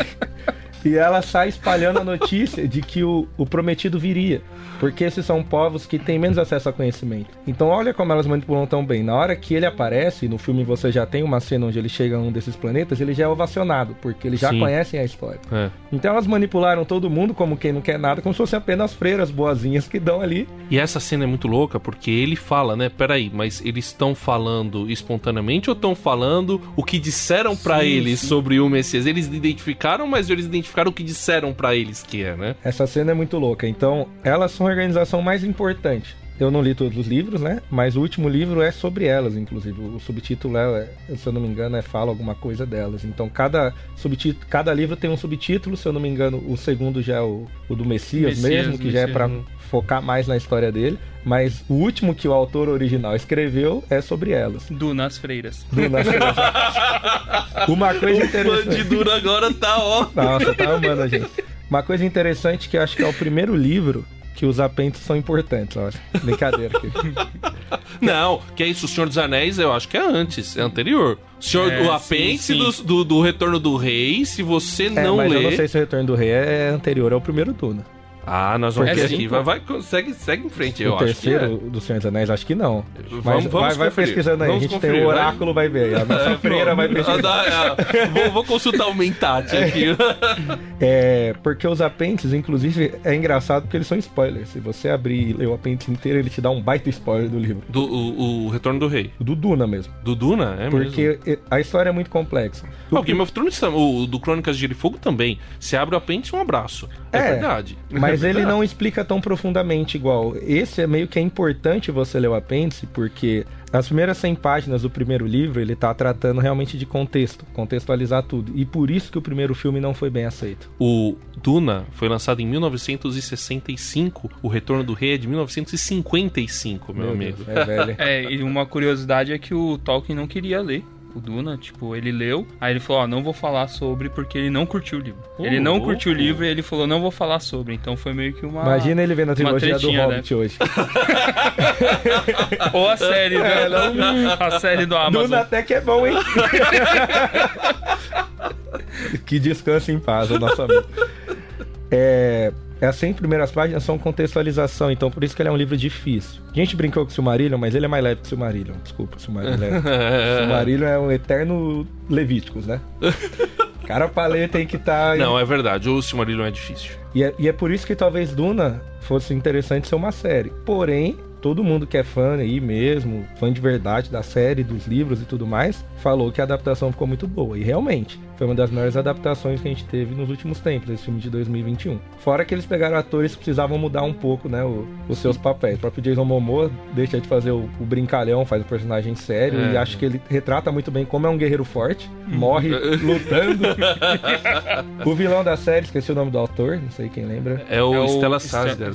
E ela sai espalhando a notícia de que o, o prometido viria. Porque esses são povos que têm menos acesso a conhecimento. Então olha como elas manipulam tão bem. Na hora que ele aparece, no filme você já tem uma cena onde ele chega a um desses planetas, ele já é ovacionado, porque eles já Sim. conhecem a história. É. Então elas manipularam todo mundo como quem não quer nada, como se fossem apenas freiras boazinhas que dão ali. E essa cena é muito louca porque ele fala, né? Peraí, mas eles estão falando espontaneamente ou estão falando o que disseram pra Sim, eles sim. sobre o Messias? Eles identificaram, mas eles identificaram o que disseram pra eles que é, né? Essa cena é muito louca. Então, elas são organização mais importante. Eu não li todos os livros, né? Mas o último livro é sobre elas, inclusive. O subtítulo é, se eu não me engano, é fala alguma coisa delas. Então, cada subtítulo, cada livro tem um subtítulo. Se eu não me engano, o segundo já é o, o do Messias, Messias, mesmo, que já é Messias, pra hum. focar mais na história dele. Mas o último que o autor original escreveu é sobre elas. Duna as Freiras. Do Uma coisa O fã de interessante. Dura agora tá ó. Nossa, tá amando a gente. Uma coisa interessante que eu acho que é o primeiro livro que os apêndices são importantes, ó. Brincadeira aqui. Não, que é isso, o Senhor dos Anéis, eu acho que é antes, é anterior. O, senhor, É, o apêndice. Do, do, do Retorno do Rei, se você É, não mas lê. eu não sei se o Retorno do Rei é anterior ao primeiro Duna. Ah, nós vamos Porque ver aqui. Vai, vai, segue, segue em frente, eu o acho terceiro que do Senhor dos Anéis, acho que não. Vamos- Mas vamos vai, vai conferir. pesquisando aí. Vamos a gente conferir, tem o vai. oráculo, vai ver. A nossa é. freira vai Pô, pesquisar. é, vou, vou consultar o Mentat aqui. É, porque os apêndices, inclusive, é engraçado porque eles são spoilers. Se você abrir e ler o apêndice inteiro, ele te dá um baita spoiler do livro. Do, o, o Retorno do Rei. Do Duna mesmo. Do Duna, é mesmo. Porque a história é muito complexa. Ah, o Game of Thrones, o do Crônicas de Gelo e Fogo também. Se abre o apêndice, um abraço. É, É, verdade. Mas É ele não explica tão profundamente igual. Esse é meio que é importante você ler o apêndice, porque nas primeiras 100 páginas do primeiro livro, ele tá tratando realmente de contexto, contextualizar tudo. E por isso que o primeiro filme não foi bem aceito. O Duna foi lançado em 1965. O Retorno do Rei é de 1955, meu, amigo. Deus, é velho. É, e uma curiosidade é que o Tolkien não queria ler o Duna, tipo, ele leu, aí ele falou, ó, não vou falar sobre porque ele não curtiu o livro. Ô, ele não louco. curtiu o livro e ele falou, não vou falar sobre. Então foi meio que uma... Imagina ele vendo a trilogia do tretinha, Hobbit hoje. Ou a série, do... É, não- a série do Amazon. Duna até que é bom, hein? que descanse em paz, o nosso amigo. É, as 100 primeiras páginas são contextualização, então por isso que ele é um livro difícil. A gente brincou com o Silmarillion, mas ele é mais leve que o Silmarillion. Desculpa, o Silmarillion é... Silmarillion é um eterno Levíticos, né? Cara pra ler tem que tá estar... Não, é verdade, o Silmarillion é difícil. E é, e é por isso que talvez Duna fosse interessante ser uma série. Porém, todo mundo que é fã aí mesmo, fã de verdade da série, dos livros e tudo mais, falou que a adaptação ficou muito boa. E realmente, foi uma das melhores adaptações que a gente teve nos últimos tempos, esse filme de 2021. Fora que eles pegaram atores que precisavam mudar um pouco, né, o- os seus papéis. O próprio Jason Momoa deixa de fazer o, o brincalhão, faz o personagem sério, É. e acho que ele retrata muito bem como é um guerreiro forte, morre lutando. o vilão da série, esqueci o nome do autor, não sei quem lembra. É o É o Stella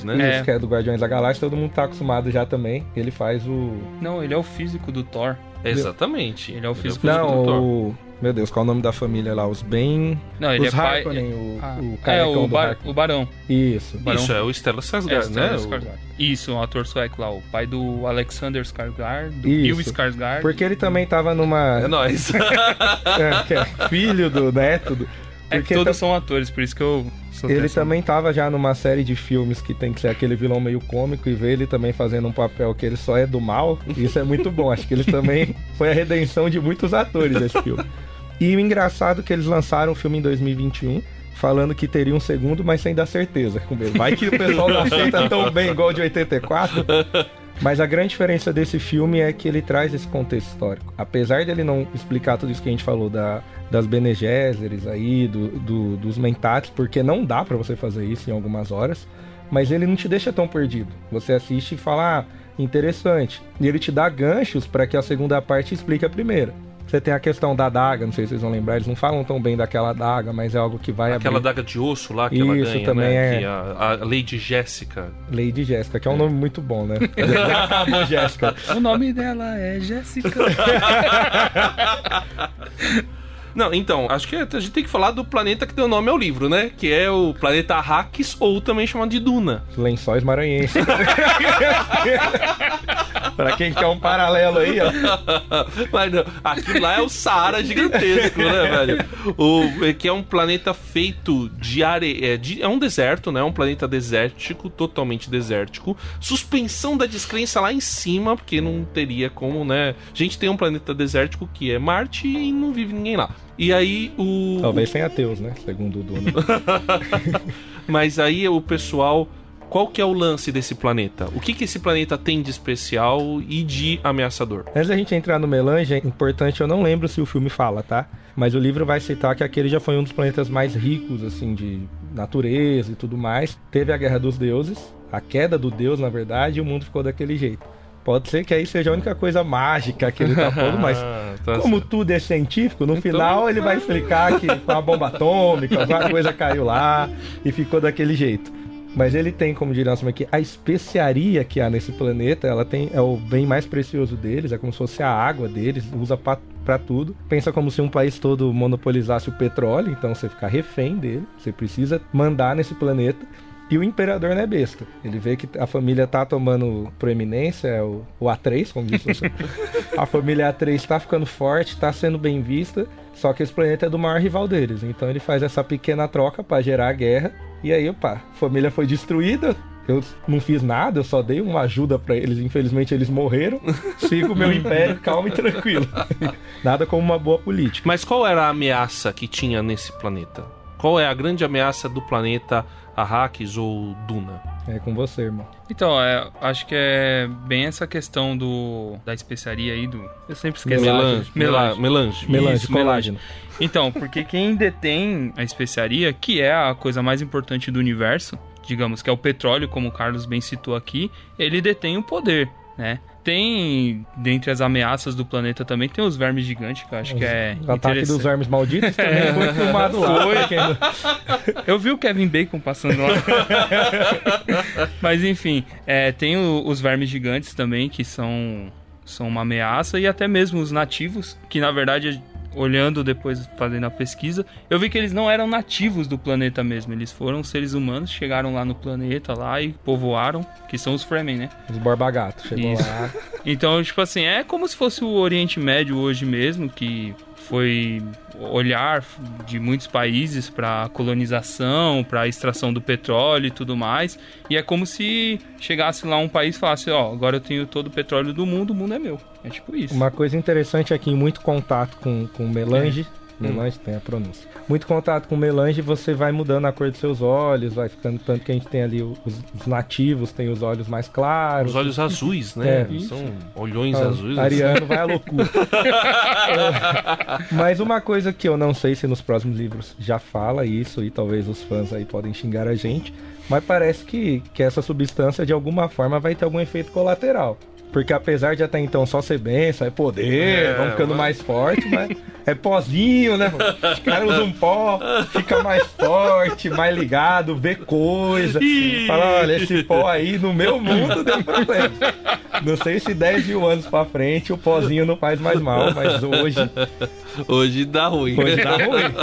né? É. Isso, que é do Guardiões da Galáxia, todo mundo tá acostumado já também. Ele faz o. Não, ele é o físico do Thor. Exatamente. Ele é o físico Não, do o. Meu Deus, qual é o nome da família lá? Os bem. Não, ele Os é pai... Harkonnen, o, Ah, o é, o, bar- Harkonnen. o Barão. Isso. Barão. Isso, é o Stella É, Skarsgård, né? Stellan O- Skarsgård. Isso, um ator sueco lá, o pai do Alexander Skarsgård, do Isso. Bill Skarsgård. Porque ele também tava numa. É nóis. é, que é filho do neto. Do... É que todos tam- são atores, por isso que eu sou Ele também tava já numa série de filmes que tem que ser aquele vilão meio cômico e ver ele também fazendo um papel que ele só é do mal. Isso é muito bom. Acho que ele também foi a redenção de muitos atores esse filme. E o engraçado é que eles lançaram o filme em 2021. Falando que teria um segundo, mas sem dar certeza. Vai que o pessoal não aceita tão bem igual o de 84. Mas a grande diferença desse filme é que ele traz esse contexto histórico. Apesar dele não explicar tudo isso que a gente falou da, das Bene Gesserit aí, do, do- dos Mentats, porque não dá pra você fazer isso em algumas horas, mas ele não te deixa tão perdido. Você assiste e fala, ah, interessante. E ele te dá ganchos pra que a segunda parte explique a primeira. Você tem a questão da daga, não sei se vocês vão lembrar, eles não falam tão bem daquela daga, mas é algo que vai Aquela abrir. daga de osso lá que ela Isso ganha, também né? é. Que a, a Lady Jéssica. Lady Jéssica, que é um nome muito bom, né? Jéssica. O nome dela é Jéssica. Não, então, acho que a gente tem que falar do planeta que deu nome ao livro, né? Que é o planeta Arrakis, ou também chamado de Duna. Lençóis maranhenses. pra quem quer um paralelo aí, ó. Mas não, aquilo lá é o Saara gigantesco, né, velho? O, é que é um planeta feito de areia. É, de- é um deserto, né? Um planeta desértico, totalmente desértico. Suspensão da descrença lá em cima, porque não teria como, né? A gente tem um planeta desértico que é Marte e não vive ninguém lá. E aí o. Talvez sem ateus, né? Segundo o Duna. Mas aí o pessoal. Qual que é o lance desse planeta? O que, que esse planeta tem de especial e de ameaçador? Antes da gente entrar no Melange, é importante, eu não lembro se o filme fala, tá? Mas o livro vai citar que aquele já foi um dos planetas mais ricos, assim, de natureza e tudo mais. Teve a Guerra dos Deuses, a queda do Deus, na verdade, e o mundo ficou daquele jeito. Pode ser que aí seja a única coisa mágica que ele tá pondo, mas Ah, tá como tudo é científico, no final ele vai explicar que com a bomba atômica, alguma coisa caiu lá e ficou daquele jeito. Mas ele tem, como diria nosso aqui, a especiaria que há nesse planeta, ela tem é o bem mais precioso deles, é como se fosse a água deles, usa pra tudo. Pensa como se um país todo monopolizasse o petróleo, então você fica refém dele, você precisa mandar nesse planeta. E o imperador não é besta. Ele vê que a família tá tomando proeminência, é o, o A3, como disse você. a família A3 tá ficando forte, tá sendo bem vista, só que esse planeta é do maior rival deles. Então ele faz essa pequena troca pra gerar a guerra. E aí, opa, a família foi destruída. Eu não fiz nada, eu só dei uma ajuda pra eles. Infelizmente eles morreram. Sigo meu império calmo e tranquilo. nada como uma boa política. Mas qual era a ameaça que tinha nesse planeta? Qual é a grande ameaça do planeta Arrakis ou Duna? É com você, irmão. Então, é, acho que é bem essa questão do da especiaria aí do. Eu sempre esqueço. Melange. Melange. Melange. Melange, Isso, colágeno. Então, porque quem detém a especiaria, que é a coisa mais importante do universo, digamos que é o petróleo, como o Carlos bem citou aqui, ele detém o poder, né? Tem, dentre as ameaças do planeta também, tem os vermes gigantes, que eu acho que é O ataque dos vermes malditos também foi filmado lá. Foi. Eu vi o Kevin Bacon passando lá. Mas enfim, é, tem o- os vermes gigantes também, que são são uma ameaça, e até mesmo os nativos, que na verdade olhando depois, fazendo a pesquisa, eu vi que eles não eram nativos do planeta mesmo. Eles foram seres humanos, chegaram lá no planeta lá e povoaram, que são os Fremen, né? Os Borba-Gato, chegou Isso. lá. Então, tipo assim, é como se fosse o Oriente Médio hoje mesmo, que foi olhar de muitos países para colonização, para extração do petróleo e tudo mais. E é como se chegasse lá um país e falasse: Ó, agora eu tenho todo o petróleo do mundo, o mundo é meu. É tipo isso. Uma coisa interessante aqui, muito contato com, com melange. Melange tem a pronúncia. Muito contato com melange, você vai mudando a cor dos seus olhos, vai ficando tanto que a gente tem ali os, os nativos, tem os olhos mais claros. Os olhos azuis, né? É. São olhões Ah, azuis. Ariano vai à loucura. É, Mas uma coisa que eu não sei se nos próximos livros já fala isso, e talvez os fãs aí podem xingar a gente, mas parece que, que essa substância de alguma forma vai ter algum efeito colateral. Porque apesar de até então só ser benção, é poder, É, vão ficando mas- mais forte, mas é pozinho, né? Os caras usam pó, fica mais forte, mais ligado, vê coisa. Fala, olha, esse pó aí no meu mundo deu problema. Não sei se 10 mil anos pra frente o pozinho não faz mais mal, mas hoje, Hoje dá ruim. hoje tá ruim.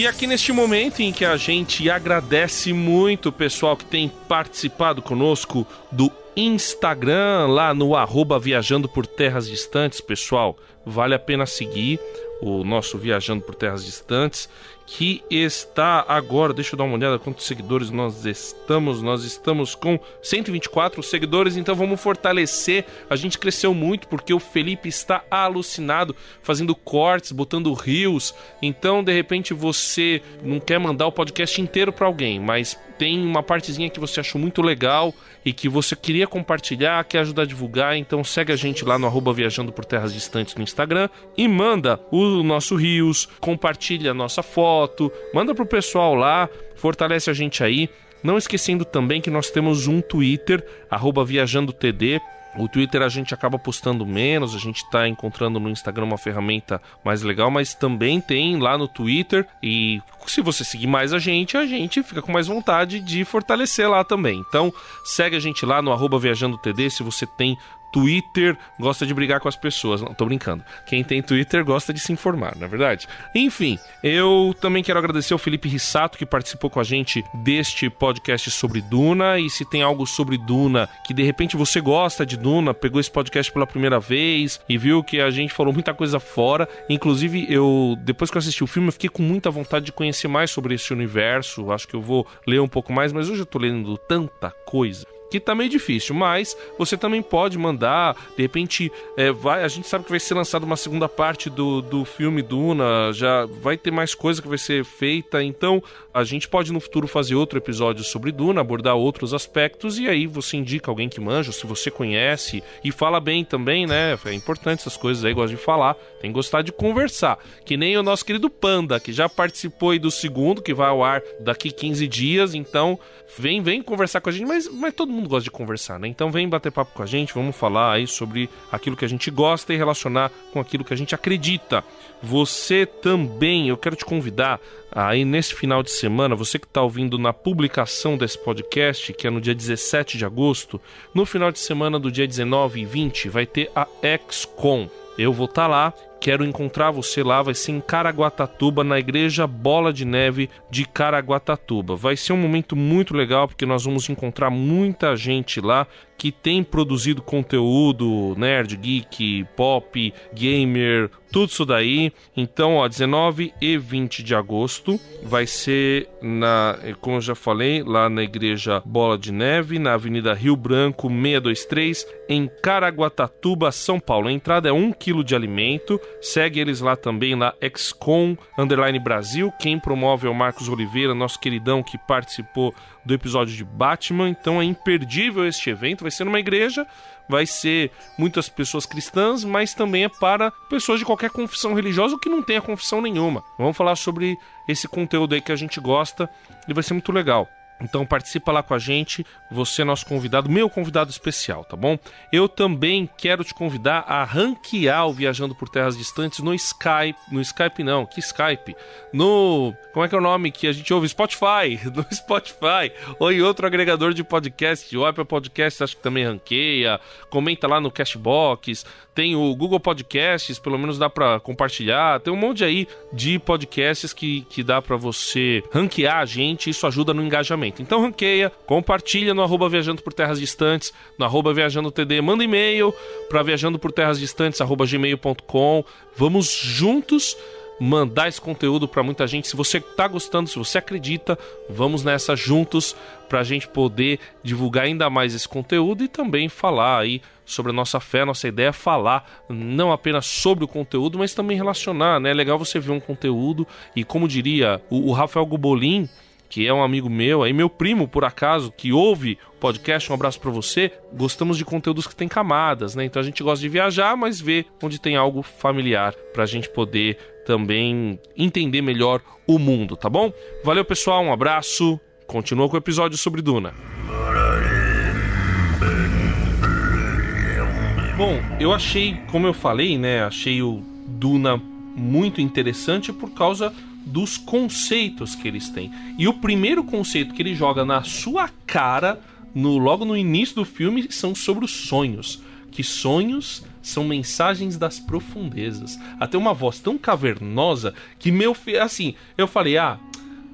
E aqui neste momento em que a gente agradece muito o pessoal que tem participado conosco do Instagram, lá no arroba Viajando por Terras Distantes, pessoal, vale a pena seguir o nosso Viajando por Terras Distantes, que está agora, deixa eu dar uma olhada quantos seguidores nós estamos, nós estamos com 124 seguidores, então vamos fortalecer, a gente cresceu muito porque o Felipe está alucinado, fazendo cortes, botando rios, então de repente você não quer mandar o podcast inteiro para alguém, mas tem uma partezinha que você achou muito legal e que você queria compartilhar, quer ajudar a divulgar, então segue a gente lá no arroba Viajando por Terras Distantes no Instagram e manda o nosso Rios, compartilha a nossa foto, manda pro pessoal lá, fortalece a gente aí. Não esquecendo também que nós temos um Twitter, arroba ViajandoTD, o Twitter a gente acaba postando menos, a gente está encontrando no Instagram uma ferramenta mais legal, mas também tem lá no Twitter. E se você seguir mais a gente, a gente fica com mais vontade de fortalecer lá também. Então segue a gente lá no arroba ViajandoTD se você tem Twitter, gosta de brigar com as pessoas. Não, tô brincando. Quem tem Twitter gosta de se informar, na é verdade. Enfim, eu também quero agradecer ao Felipe Rissato que participou com a gente deste podcast sobre Duna. E se tem algo sobre Duna que de repente você gosta de Duna, pegou esse podcast pela primeira vez e viu que a gente falou muita coisa fora. Inclusive, eu depois que eu assisti o filme, eu fiquei com muita vontade de conhecer mais sobre esse universo. Acho que eu vou ler um pouco mais, mas hoje eu tô lendo tanta coisa que tá meio difícil, mas você também pode mandar, de repente, é, vai, a gente sabe que vai ser lançada uma segunda parte do, do filme Duna, já vai ter mais coisa que vai ser feita, então a gente pode no futuro fazer outro episódio sobre Duna, abordar outros aspectos, e aí você indica alguém que manja, se você conhece, e fala bem também, né? É importante essas coisas aí, gosta de falar, tem que gostar de conversar, que nem o nosso querido Panda, que já participou aí do segundo, que vai ao ar daqui 15 dias, então vem, vem conversar com a gente, mas, mas todo mundo gosta de conversar, né? Então vem bater papo com a gente, vamos falar aí sobre aquilo que a gente gosta e relacionar com aquilo que a gente acredita. Você também, eu quero te convidar aí nesse final de semana, você que está ouvindo na publicação desse podcast, que é no dia 17 de agosto, no final de semana do dia 19 e 20, vai ter a XCOM. Eu vou estar lá, quero encontrar você lá, vai ser em Caraguatatuba, na igreja Bola de Neve de Caraguatatuba. Vai ser um momento muito legal porque nós vamos encontrar muita gente lá que tem produzido conteúdo nerd, geek, pop, gamer, tudo isso daí. Então, ó, 19 e 20 de agosto vai ser na, como eu já falei, lá na igreja Bola de Neve, na Avenida Rio Branco 623, em Caraguatatuba, São Paulo. A entrada é 1 kg de alimento. Segue eles lá também, lá XCOM Underline Brasil. Quem promove é o Marcos Oliveira, nosso queridão que participou do episódio de Batman. Então é imperdível este evento. Vai ser numa igreja, vai ser muitas pessoas cristãs, mas também é para pessoas de qualquer confissão religiosa ou que não tenha confissão nenhuma. Vamos falar sobre esse conteúdo aí que a gente gosta e vai ser muito legal. Então participa lá com a gente, você é nosso convidado, meu convidado especial, tá bom? Eu também quero te convidar a ranquear o Viajando por Terras Distantes no Skype, no Skype não, que Skype? No, como é que é o nome que a gente ouve? Spotify, no Spotify, ou em outro agregador de podcast, o Apple Podcast acho que também ranqueia, comenta lá no Cashbox, tem o Google Podcasts, pelo menos dá para compartilhar, tem um monte aí de podcasts que, que dá para você ranquear a gente, isso ajuda no engajamento. Então ranqueia, compartilha no arroba Viajando por Terras Distantes, no arroba Viajando TD, manda e-mail para viajando por terras distantes, arroba gmail.com. Vamos juntos mandar esse conteúdo para muita gente. Se você está gostando, se você acredita, vamos nessa juntos para a gente poder divulgar ainda mais esse conteúdo e também falar aí sobre a nossa fé, a nossa ideia é falar não apenas sobre o conteúdo, mas também relacionar, né? É legal você ver um conteúdo e como diria o, o Rafael Gubolin, que é um amigo meu, aí meu primo, por acaso, que ouve o podcast, um abraço para você. Gostamos de conteúdos que tem camadas, né? Então a gente gosta de viajar, mas ver onde tem algo familiar pra gente poder também entender melhor o mundo, tá bom? Valeu, pessoal, um abraço. Continua com o episódio sobre Duna. Bom, eu achei, como eu falei, né, achei o Duna muito interessante por causa dos conceitos que eles têm. E o primeiro conceito que ele joga na sua cara, no logo no início do filme, são sobre os sonhos. Que sonhos são mensagens das profundezas. Até uma voz tão cavernosa que meu assim, eu falei, ah,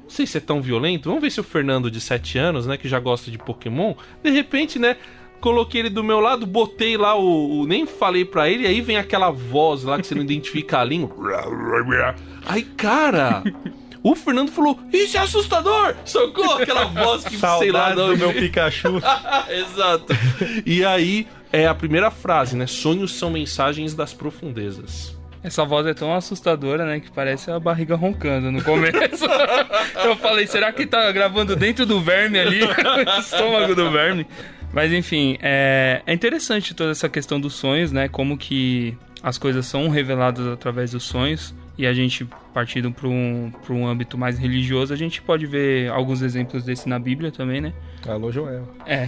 não sei se é tão violento. Vamos ver se o Fernando de 7 anos, né, que já gosta de Pokémon, de repente, né, coloquei ele do meu lado, botei lá o, o nem falei para ele, aí vem aquela voz lá que você não identifica a língua. Aí, cara, o Fernando falou: Isso é assustador! Socorro! Aquela voz que sei lá. Não... do meu Pikachu. Exato. E aí é a primeira frase, né? Sonhos são mensagens das profundezas. Essa voz é tão assustadora, né? Que parece a barriga roncando no começo. Eu falei, será que tá gravando dentro do verme ali? o estômago do verme. Mas enfim, é, é interessante toda essa questão dos sonhos, né? Como que as coisas são reveladas através dos sonhos e a gente partindo para um, um âmbito mais religioso, a gente pode ver alguns exemplos desse na Bíblia também, né? Alô, Joel. É.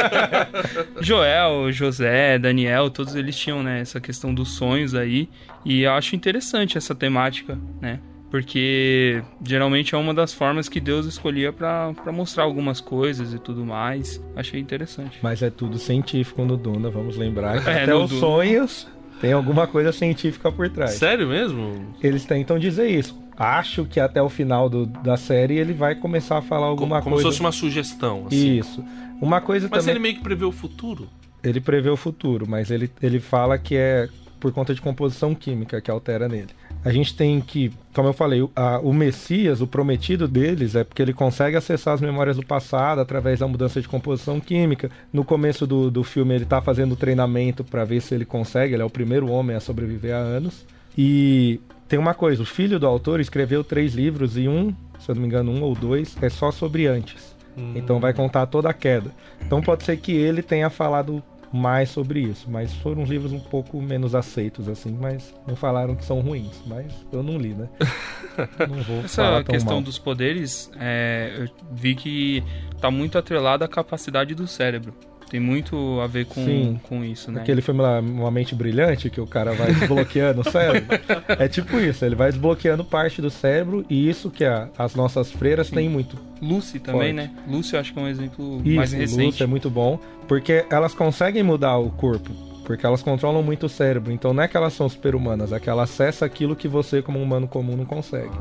Joel, José, Daniel, todos eles tinham né, essa questão dos sonhos aí. E eu acho interessante essa temática, né? Porque geralmente é uma das formas que Deus escolhia para mostrar algumas coisas e tudo mais. Achei interessante. Mas é tudo científico no Duna, vamos lembrar. Que é, até os Duna. sonhos tem alguma coisa científica por trás. Sério mesmo? Eles tentam dizer isso. Acho que até o final do, da série ele vai começar a falar alguma como, coisa. Como se fosse uma sugestão. Assim. Isso. Uma coisa mas também. ele meio que prevê o futuro? Ele prevê o futuro, mas ele, ele fala que é por conta de composição química que altera nele. A gente tem que, como eu falei, a, o Messias, o prometido deles, é porque ele consegue acessar as memórias do passado através da mudança de composição química. No começo do, do filme, ele está fazendo treinamento para ver se ele consegue. Ele é o primeiro homem a sobreviver há anos. E tem uma coisa: o filho do autor escreveu três livros e um, se eu não me engano, um ou dois, é só sobre antes. Hum. Então vai contar toda a queda. Então pode ser que ele tenha falado mais sobre isso, mas foram uns livros um pouco menos aceitos assim, mas não falaram que são ruins, mas eu não li, né? Não vou Essa questão mal. dos poderes, é, eu vi que está muito atrelada à capacidade do cérebro. Tem muito a ver com, com isso, né? Aquele filme lá, Uma Mente Brilhante, que o cara vai desbloqueando o cérebro. É tipo isso, ele vai desbloqueando parte do cérebro e isso que a, as nossas freiras Sim. têm muito. Lucy também, forte. né? Lucy eu acho que é um exemplo isso, mais recente. Lucy é muito bom, porque elas conseguem mudar o corpo. Porque elas controlam muito o cérebro. Então não é que elas são super-humanas, é que ela acessa aquilo que você, como um humano comum, não consegue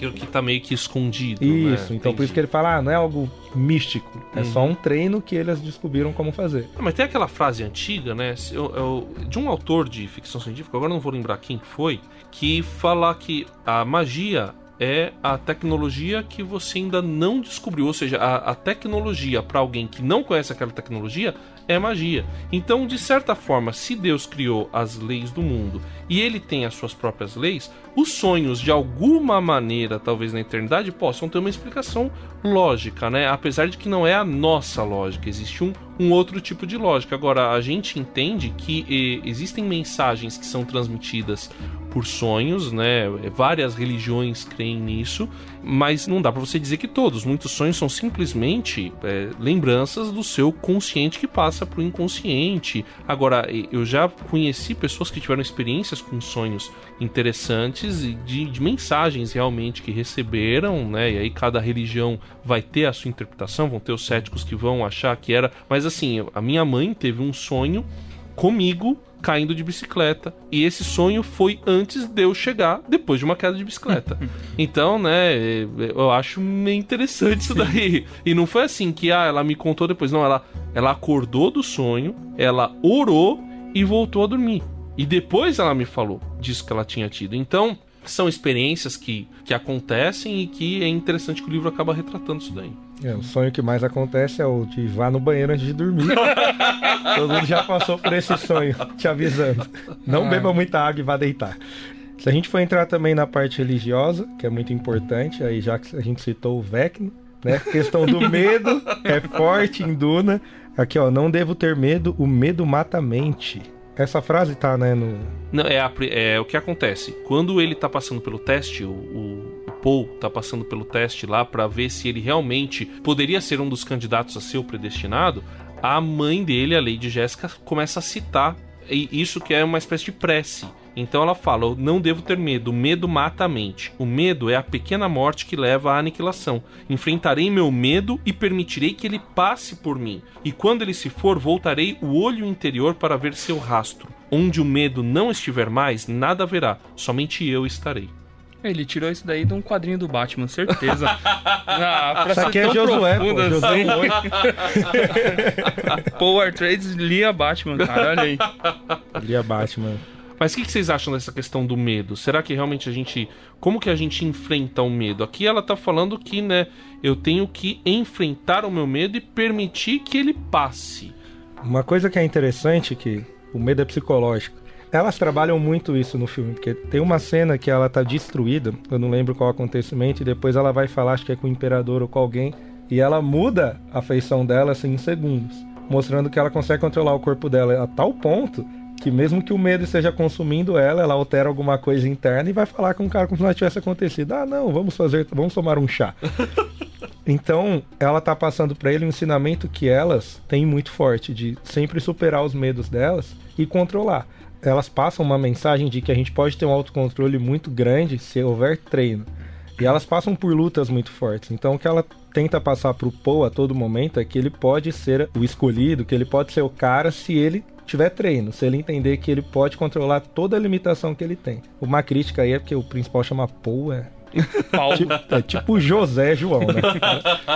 aquilo que tá meio que escondido. Isso, né? então Entendi. por isso que ele fala, ah, não é algo místico, é só um treino que eles descobriram como fazer. Ah, mas tem aquela frase antiga, né, eu, eu, de um autor de ficção científica, agora não vou lembrar quem foi, que fala que a magia é a tecnologia que você ainda não descobriu. Ou seja, a, a tecnologia para alguém que não conhece aquela tecnologia é magia. Então, de certa forma, se Deus criou as leis do mundo e ele tem as suas próprias leis, os sonhos, de alguma maneira, talvez na eternidade, possam ter uma explicação lógica, né? Apesar de que não é a nossa lógica, existe um, um outro tipo de lógica. Agora, a gente entende que existem mensagens que são transmitidas por sonhos, né? Várias religiões creem nisso, mas não dá para você dizer que todos. Muitos sonhos são simplesmente é, lembranças do seu consciente que passa pro inconsciente. Agora, eu já conheci pessoas que tiveram experiências com sonhos interessantes e de, de mensagens realmente que receberam, né? E aí cada religião vai ter a sua interpretação, vão ter os céticos que vão achar que era. Mas assim, a minha mãe teve um sonho comigo caindo de bicicleta. E esse sonho foi antes de eu chegar, depois de uma queda de bicicleta. então, né, eu acho meio interessante isso daí. E não foi assim que ah, ela me contou depois. Não, ela, ela acordou do sonho, ela orou e voltou a dormir. E depois ela me falou disso que ela tinha tido. Então, são experiências que, que acontecem e que é interessante que o livro acaba retratando isso daí. É, o sonho que mais acontece é o de vá no banheiro antes de dormir. Todo mundo já passou por esse sonho, te avisando. Não ah. beba muita água e vá deitar. Se a gente for entrar também na parte religiosa, que é muito importante, aí já que a gente citou o Vecno, né? A questão do medo é forte em Duna. Aqui, ó, não devo ter medo, o medo mata a mente. Essa frase tá, né, no... Não, é, a, é o que acontece. Quando ele tá passando pelo teste, o, o, o Paul tá passando pelo teste lá para ver se ele realmente poderia ser um dos candidatos a ser o predestinado, a mãe dele, a Lady Jéssica, começa a citar isso que é uma espécie de prece. Então ela fala: Eu não devo ter medo, o medo mata a mente. O medo é a pequena morte que leva à aniquilação. Enfrentarei meu medo e permitirei que ele passe por mim. E quando ele se for, voltarei o olho interior para ver seu rastro. Onde o medo não estiver mais, nada haverá, somente eu estarei. Ele tirou isso daí de um quadrinho do Batman, certeza. ah, pra isso aqui é Josué, pô, Josué assim. Paul Trades lia Batman, cara, olha aí. Lia Batman. Mas o que, que, vocês acham dessa questão do medo? Será que realmente a gente. Como que a gente enfrenta o medo? Aqui ela tá falando que, né, eu tenho que enfrentar o meu medo e permitir que ele passe. Uma coisa que é interessante que o medo é psicológico. Elas trabalham muito isso no filme, porque tem uma cena que ela tá destruída, eu não lembro qual acontecimento, e depois ela vai falar, acho que é com o imperador ou com alguém, e ela muda a feição dela assim em segundos, mostrando que ela consegue controlar o corpo dela a tal ponto que mesmo que o medo esteja consumindo ela, ela altera alguma coisa interna e vai falar com o cara como se nada tivesse acontecido. Ah, não, vamos fazer, vamos tomar um chá. então, ela tá passando para ele um ensinamento que elas têm muito forte de sempre superar os medos delas e controlar. Elas passam uma mensagem de que a gente pode ter um autocontrole muito grande se houver treino. E elas passam por lutas muito fortes. Então, o que ela tenta passar pro Poe a todo momento é que ele pode ser o escolhido, que ele pode ser o cara se ele tiver treino, se ele entender que ele pode controlar toda a limitação que ele tem. Uma crítica aí é porque o principal chama Paul, é. tipo, é tipo José João, né?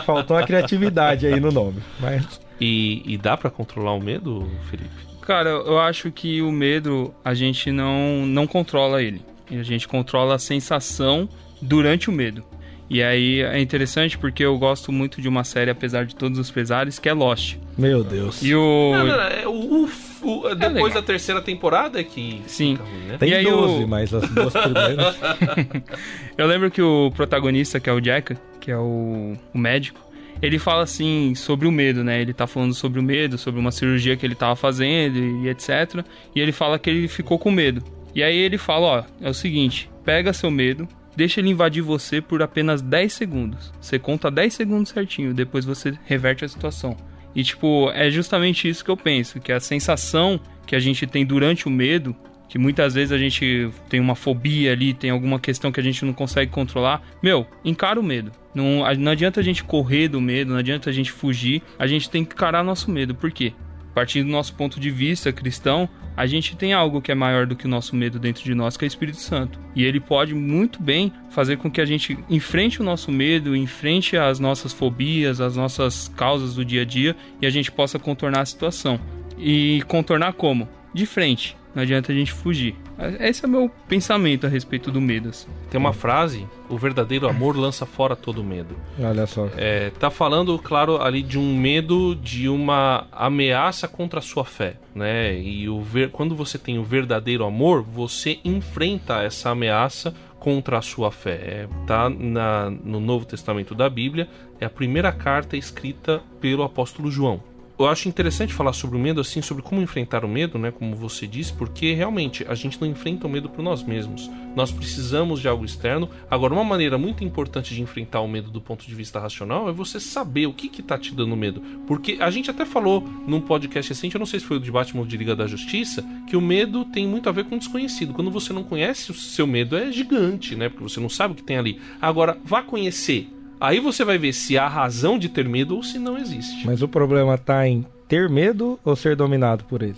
Faltou uma criatividade aí no nome. Mas... E, e dá para controlar o medo, Felipe? Cara, eu acho que o medo a gente não, não controla ele. A gente controla a sensação durante o medo. E aí é interessante porque eu gosto muito de uma série, apesar de todos os pesares, que é Lost. Meu Deus. E o. Não, não, não, é o, o, é depois da terceira temporada é que. Sim. Ruim, né? Tem e 12, o... mas as duas primeiras. eu lembro que o protagonista, que é o Jack, que é o, o médico, ele fala assim sobre o medo, né? Ele tá falando sobre o medo, sobre uma cirurgia que ele tava fazendo e etc. E ele fala que ele ficou com medo. E aí ele fala, ó, é o seguinte, pega seu medo, Deixa ele invadir você por apenas 10 segundos. Você conta 10 segundos certinho, depois você reverte a situação. E tipo, é justamente isso que eu penso, que a sensação que a gente tem durante o medo, que muitas vezes a gente tem uma fobia ali, tem alguma questão que a gente não consegue controlar, meu, encara o medo. Não, não adianta a gente correr do medo, não adianta a gente fugir, a gente tem que encarar nosso medo. Por quê? Partindo do nosso ponto de vista cristão, a gente tem algo que é maior do que o nosso medo dentro de nós, que é o Espírito Santo. E ele pode muito bem fazer com que a gente enfrente o nosso medo, enfrente as nossas fobias, as nossas causas do dia a dia e a gente possa contornar a situação. E contornar como? De frente. Não adianta a gente fugir. Esse é o meu pensamento a respeito do medo. Assim. Tem uma frase: o verdadeiro amor lança fora todo medo. Olha só. É, tá falando, claro, ali de um medo de uma ameaça contra a sua fé, né? E o ver, quando você tem o verdadeiro amor, você enfrenta essa ameaça contra a sua fé. É, tá na, no Novo Testamento da Bíblia, é a primeira carta escrita pelo apóstolo João. Eu acho interessante falar sobre o medo, assim, sobre como enfrentar o medo, né? Como você disse, porque realmente a gente não enfrenta o medo por nós mesmos. Nós precisamos de algo externo. Agora, uma maneira muito importante de enfrentar o medo do ponto de vista racional é você saber o que que tá te dando medo. Porque a gente até falou num podcast recente, eu não sei se foi o de Batman ou de Liga da Justiça, que o medo tem muito a ver com o desconhecido. Quando você não conhece, o seu medo é gigante, né? Porque você não sabe o que tem ali. Agora, vá conhecer Aí você vai ver se há razão de ter medo ou se não existe. Mas o problema tá em ter medo ou ser dominado por ele?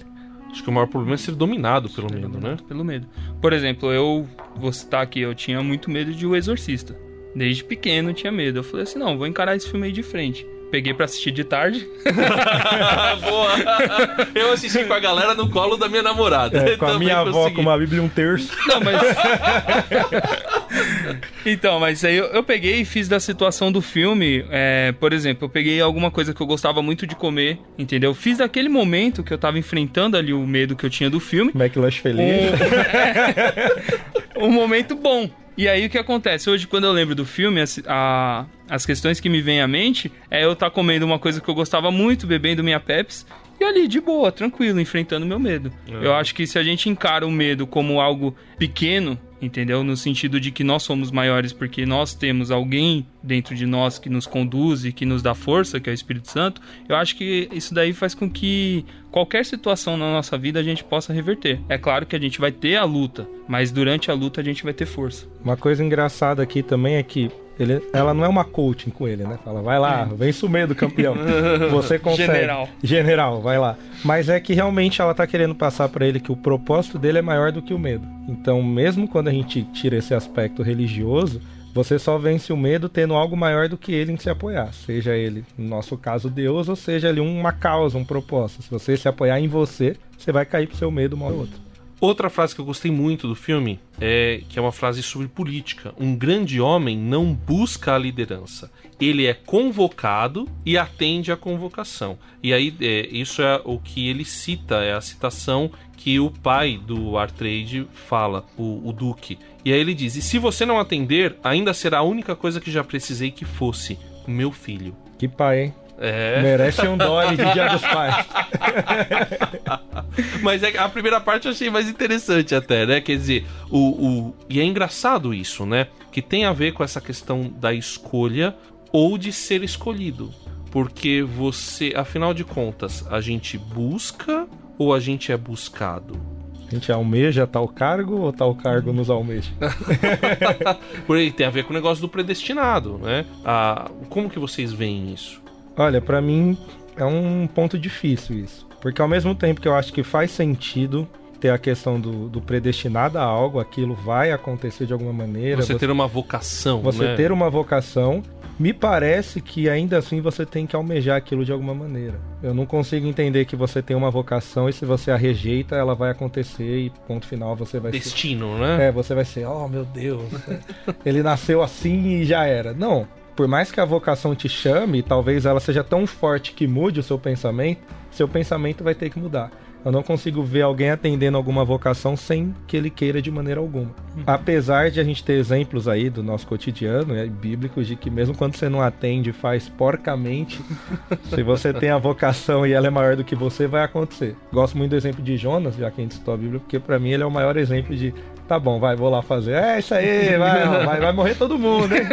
Acho que o maior problema é ser dominado pelo ser medo, dominado né? Pelo medo. Por exemplo, eu vou citar aqui, eu tinha muito medo de O Exorcista. Desde pequeno eu tinha medo. Eu falei assim, não, vou encarar esse filme aí de frente. Peguei pra assistir de tarde. Boa! Eu assisti com a galera no colo da minha namorada. É, com a minha avó consegui. com uma Bíblia e um terço. Não, mas. então, mas aí eu, eu, peguei e fiz da situação do filme. É, por exemplo, eu peguei alguma coisa que eu gostava muito de comer, entendeu? Fiz daquele momento que eu tava enfrentando ali o medo que eu tinha do filme. McLanche feliz. Um, um momento bom. E aí o que acontece? Hoje, quando eu lembro do filme, a, a, as questões que me vêm à mente é eu estar tá comendo uma coisa que eu gostava muito, bebendo minha Pepsi, e ali, de boa, tranquilo, enfrentando meu medo. É. Eu acho que se a gente encara o medo como algo pequeno, entendeu? No sentido de que nós somos maiores porque nós temos alguém dentro de nós que nos conduz e que nos dá força, que é o Espírito Santo. Eu acho que isso daí faz com que qualquer situação na nossa vida a gente possa reverter. É claro que a gente vai ter a luta, mas durante a luta a gente vai ter força. Uma coisa engraçada aqui também é que ele, ela não é uma coaching com ele, né? Fala, vai lá, vem sumedo, campeão. Você consegue. General. General, vai lá. Mas é que realmente ela tá querendo passar para ele que o propósito dele é maior do que o medo. Então, mesmo quando a gente tira esse aspecto religioso, você só vence o medo tendo algo maior do que ele em se apoiar. Seja ele, no nosso caso, Deus, ou seja ele uma causa, um propósito. Se você se apoiar em você, você vai cair pro seu medo uma ou outra. Outra frase que eu gostei muito do filme é que é uma frase sobre política. Um grande homem não busca a liderança. Ele é convocado e atende à convocação. E aí, é, isso é o que ele cita, é a citação que o pai do Artrade fala, o, o Duque. E aí ele diz: E se você não atender, ainda será a única coisa que já precisei que fosse meu filho. Que pai, hein? É. Merece um dólar de Dia dos Pais. Mas é, a primeira parte eu achei mais interessante até, né? Quer dizer, o, o, e é engraçado isso, né? Que tem a ver com essa questão da escolha ou de ser escolhido. Porque você, afinal de contas, a gente busca ou a gente é buscado? A gente almeja tal cargo ou tal cargo nos almeja? Por aí tem a ver com o negócio do predestinado, né? Ah, como que vocês veem isso? Olha, para mim é um ponto difícil isso. Porque ao mesmo tempo que eu acho que faz sentido ter a questão do, do predestinado a algo, aquilo vai acontecer de alguma maneira. Você, você ter uma vocação. Você né? ter uma vocação. Me parece que ainda assim você tem que almejar aquilo de alguma maneira. Eu não consigo entender que você tem uma vocação e se você a rejeita, ela vai acontecer e ponto final você vai Destino, ser... né? É, você vai ser, oh meu Deus, ele nasceu assim e já era. Não, por mais que a vocação te chame, talvez ela seja tão forte que mude o seu pensamento, seu pensamento vai ter que mudar. Eu não consigo ver alguém atendendo alguma vocação sem que ele queira de maneira alguma. Uhum. Apesar de a gente ter exemplos aí do nosso cotidiano, né, bíblicos, de que mesmo quando você não atende, faz porcamente, se você tem a vocação e ela é maior do que você, vai acontecer. Gosto muito do exemplo de Jonas, já que a gente citou a Bíblia, porque para mim ele é o maior exemplo de Tá bom, vai, vou lá fazer. É isso aí, vai, vai, vai morrer todo mundo, hein?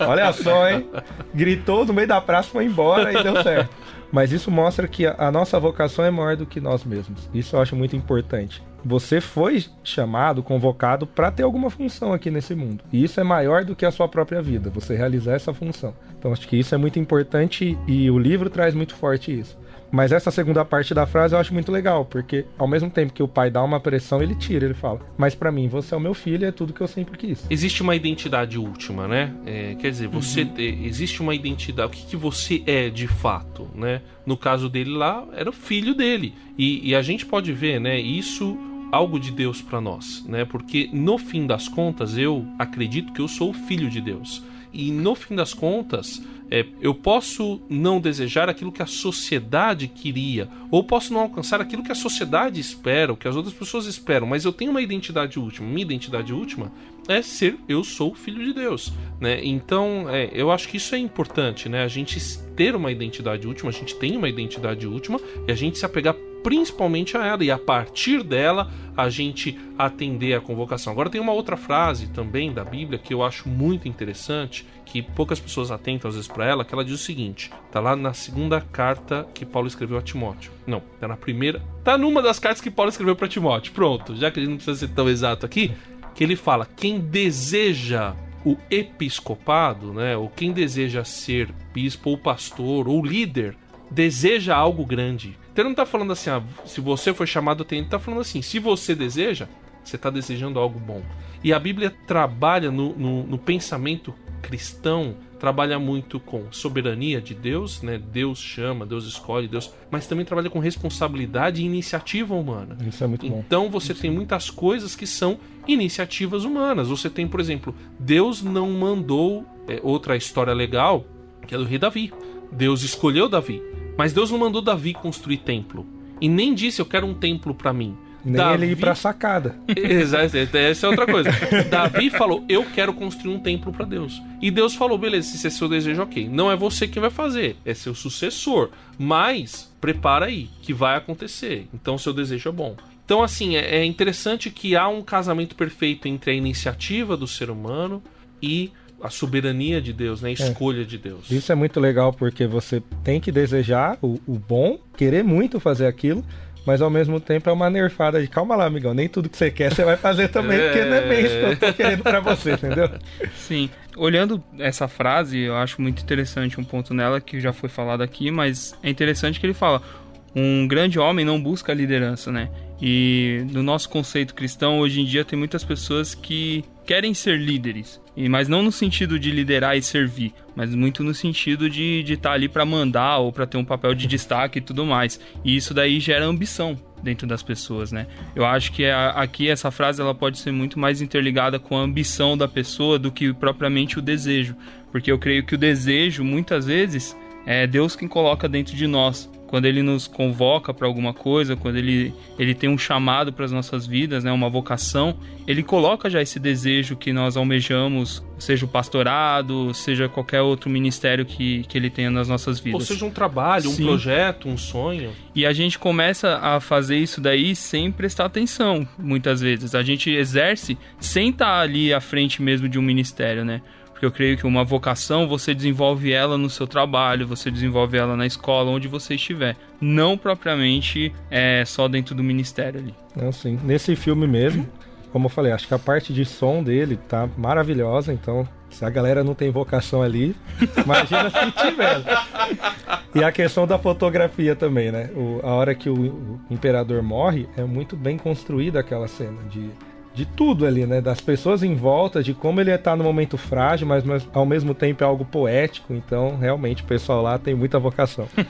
Olha só, hein? Gritou no meio da praça, foi embora e deu certo. Mas isso mostra que a nossa vocação é maior do que nós mesmos. Isso eu acho muito importante. Você foi chamado, convocado para ter alguma função aqui nesse mundo. E isso é maior do que a sua própria vida, você realizar essa função. Então acho que isso é muito importante e o livro traz muito forte isso. Mas essa segunda parte da frase eu acho muito legal, porque ao mesmo tempo que o pai dá uma pressão, ele tira, ele fala: Mas para mim, você é o meu filho, é tudo que eu sempre quis. Existe uma identidade última, né? É, quer dizer, você uhum. existe uma identidade. O que, que você é de fato, né? No caso dele lá, era o filho dele. E, e a gente pode ver, né? Isso algo de Deus para nós, né? Porque no fim das contas eu acredito que eu sou o filho de Deus. E no fim das contas, é, eu posso não desejar aquilo que a sociedade queria, ou posso não alcançar aquilo que a sociedade espera, o que as outras pessoas esperam, mas eu tenho uma identidade última. Minha identidade última é ser eu sou filho de Deus, né? Então, é, eu acho que isso é importante, né? A gente ter uma identidade última, a gente tem uma identidade última e a gente se apegar principalmente a ela e a partir dela a gente atender a convocação. Agora tem uma outra frase também da Bíblia que eu acho muito interessante, que poucas pessoas atentam às vezes para ela, que ela diz o seguinte: tá lá na segunda carta que Paulo escreveu a Timóteo. Não, tá na primeira, tá numa das cartas que Paulo escreveu para Timóteo. Pronto, já que a gente não precisa ser tão exato aqui, que ele fala: quem deseja o episcopado, né, ou quem deseja ser bispo ou pastor ou líder, deseja algo grande. Então ele não está falando assim, ah, se você foi chamado, tem. Ele está falando assim, se você deseja, você está desejando algo bom. E a Bíblia trabalha no, no, no, pensamento cristão, trabalha muito com soberania de Deus, né? Deus chama, Deus escolhe, Deus, mas também trabalha com responsabilidade e iniciativa humana. Isso é muito bom. Então você Isso. tem muitas coisas que são iniciativas humanas. Você tem, por exemplo, Deus não mandou é, outra história legal, que é do rei Davi. Deus escolheu Davi. Mas Deus não mandou Davi construir templo. E nem disse eu quero um templo para mim. Nem Davi... ele ir pra sacada. Exato, essa é outra coisa. Davi falou: Eu quero construir um templo para Deus. E Deus falou: Beleza, se esse é seu desejo, ok. Não é você quem vai fazer, é seu sucessor. Mas prepara aí, que vai acontecer. Então seu desejo é bom. Então, assim, é, é interessante que há um casamento perfeito entre a iniciativa do ser humano e a soberania de Deus, né? a é. escolha é. de Deus. Isso é muito legal porque você tem que desejar o, o, bom, querer muito fazer aquilo, mas ao mesmo tempo é uma nerfada de calma lá, amigão, nem tudo que você quer você vai fazer também, é... porque não é bem isso que eu tô querendo pra você, entendeu? Sim. Olhando essa frase, eu acho muito interessante um ponto nela que já foi falado aqui, mas é interessante que ele fala: um grande homem não busca liderança, né? E no nosso conceito cristão, hoje em dia, tem muitas pessoas que querem ser líderes, mas não no sentido de liderar e servir, mas muito no sentido de estar tá ali para mandar ou para ter um papel de destaque e tudo mais. E isso daí gera ambição dentro das pessoas, né? Eu acho que a, aqui essa frase ela pode ser muito mais interligada com a ambição da pessoa do que propriamente o desejo, porque eu creio que o desejo muitas vezes é Deus quem coloca dentro de nós quando ele nos convoca para alguma coisa, quando ele, ele tem um chamado para as nossas vidas, né, uma vocação, ele coloca já esse desejo que nós almejamos, seja o pastorado, seja qualquer outro ministério que, que ele tenha nas nossas vidas. Ou seja, um trabalho, Sim. um projeto, um sonho. E a gente começa a fazer isso daí sem prestar atenção, muitas vezes. A gente exerce sem estar ali à frente mesmo de um ministério, né? Porque eu creio que uma vocação você desenvolve ela no seu trabalho, você desenvolve ela na escola, onde você estiver. Não propriamente é, só dentro do ministério ali. Não, sim. Nesse filme mesmo, como eu falei, acho que a parte de som dele tá maravilhosa, então se a galera não tem vocação ali, imagina se tiver. E a questão da fotografia também, né? O, a hora que o, o imperador morre, é muito bem construída aquela cena de de tudo ali, né? Das pessoas em volta, de como ele está no momento frágil, mas, mas ao mesmo tempo é algo poético. Então, realmente, o pessoal lá tem muita vocação.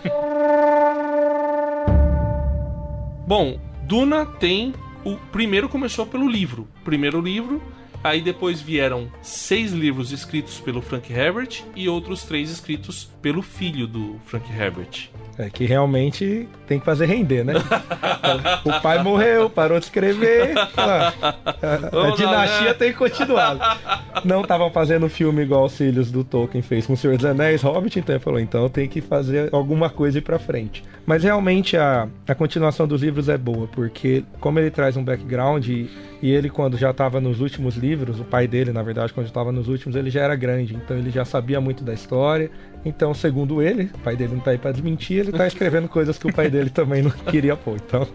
Bom, Duna tem. O primeiro começou pelo livro. Primeiro livro, aí depois vieram seis livros escritos pelo Frank Herbert e outros três escritos pelo filho do Frank Herbert. É que realmente tem que fazer render, né? o pai morreu, parou de escrever. A, a, a dinastia né? tem que continuar. Não estavam fazendo filme igual os filhos do Tolkien fez com o Senhor dos Anéis, Hobbit, então ele falou, então tem que fazer alguma coisa ir pra frente. Mas realmente a, a continuação dos livros é boa, porque como ele traz um background e, e ele quando já estava nos últimos livros, o pai dele, na verdade, quando estava nos últimos, ele já era grande, então ele já sabia muito da história, então, segundo ele, o pai dele não tá aí pra desmentir, ele tá escrevendo coisas que o pai dele também não queria pôr. Então,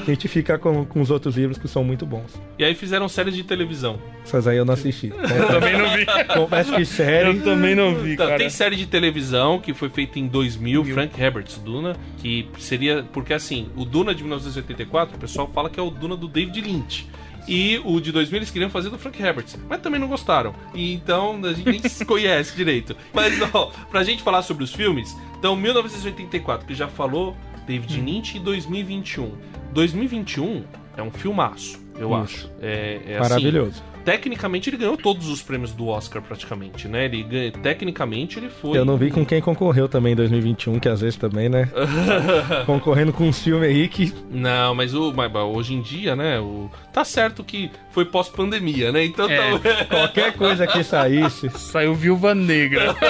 a gente fica com, com os outros livros que são muito bons. E aí fizeram séries de televisão. Essas aí eu não assisti. eu também não vi. Confesso que série. Eu também não vi, então, cara. Tem série de televisão que foi feita em 2000, Mil. Frank Herbert's Duna, que seria. Porque assim, o Duna de 1984, o pessoal fala que é o Duna do David Lynch. E o de 2000 eles queriam fazer do Frank Herbert, mas também não gostaram. E então a gente nem se conhece direito. Mas, ó, pra gente falar sobre os filmes, então 1984, que já falou, David hum. Lynch, e 2021. 2021 é um filmaço, eu Isso. acho. É, é Maravilhoso. Assim, tecnicamente ele ganhou todos os prêmios do Oscar praticamente, né? Ele ganha, tecnicamente ele foi. Eu não vi com quem concorreu também em 2021, que às vezes também, né? Concorrendo com um filme aí que. Não, mas o mas, hoje em dia, né? O, tá certo que foi pós-pandemia, né? Então É. tá- Qualquer coisa que saísse. Saiu Viúva Negra.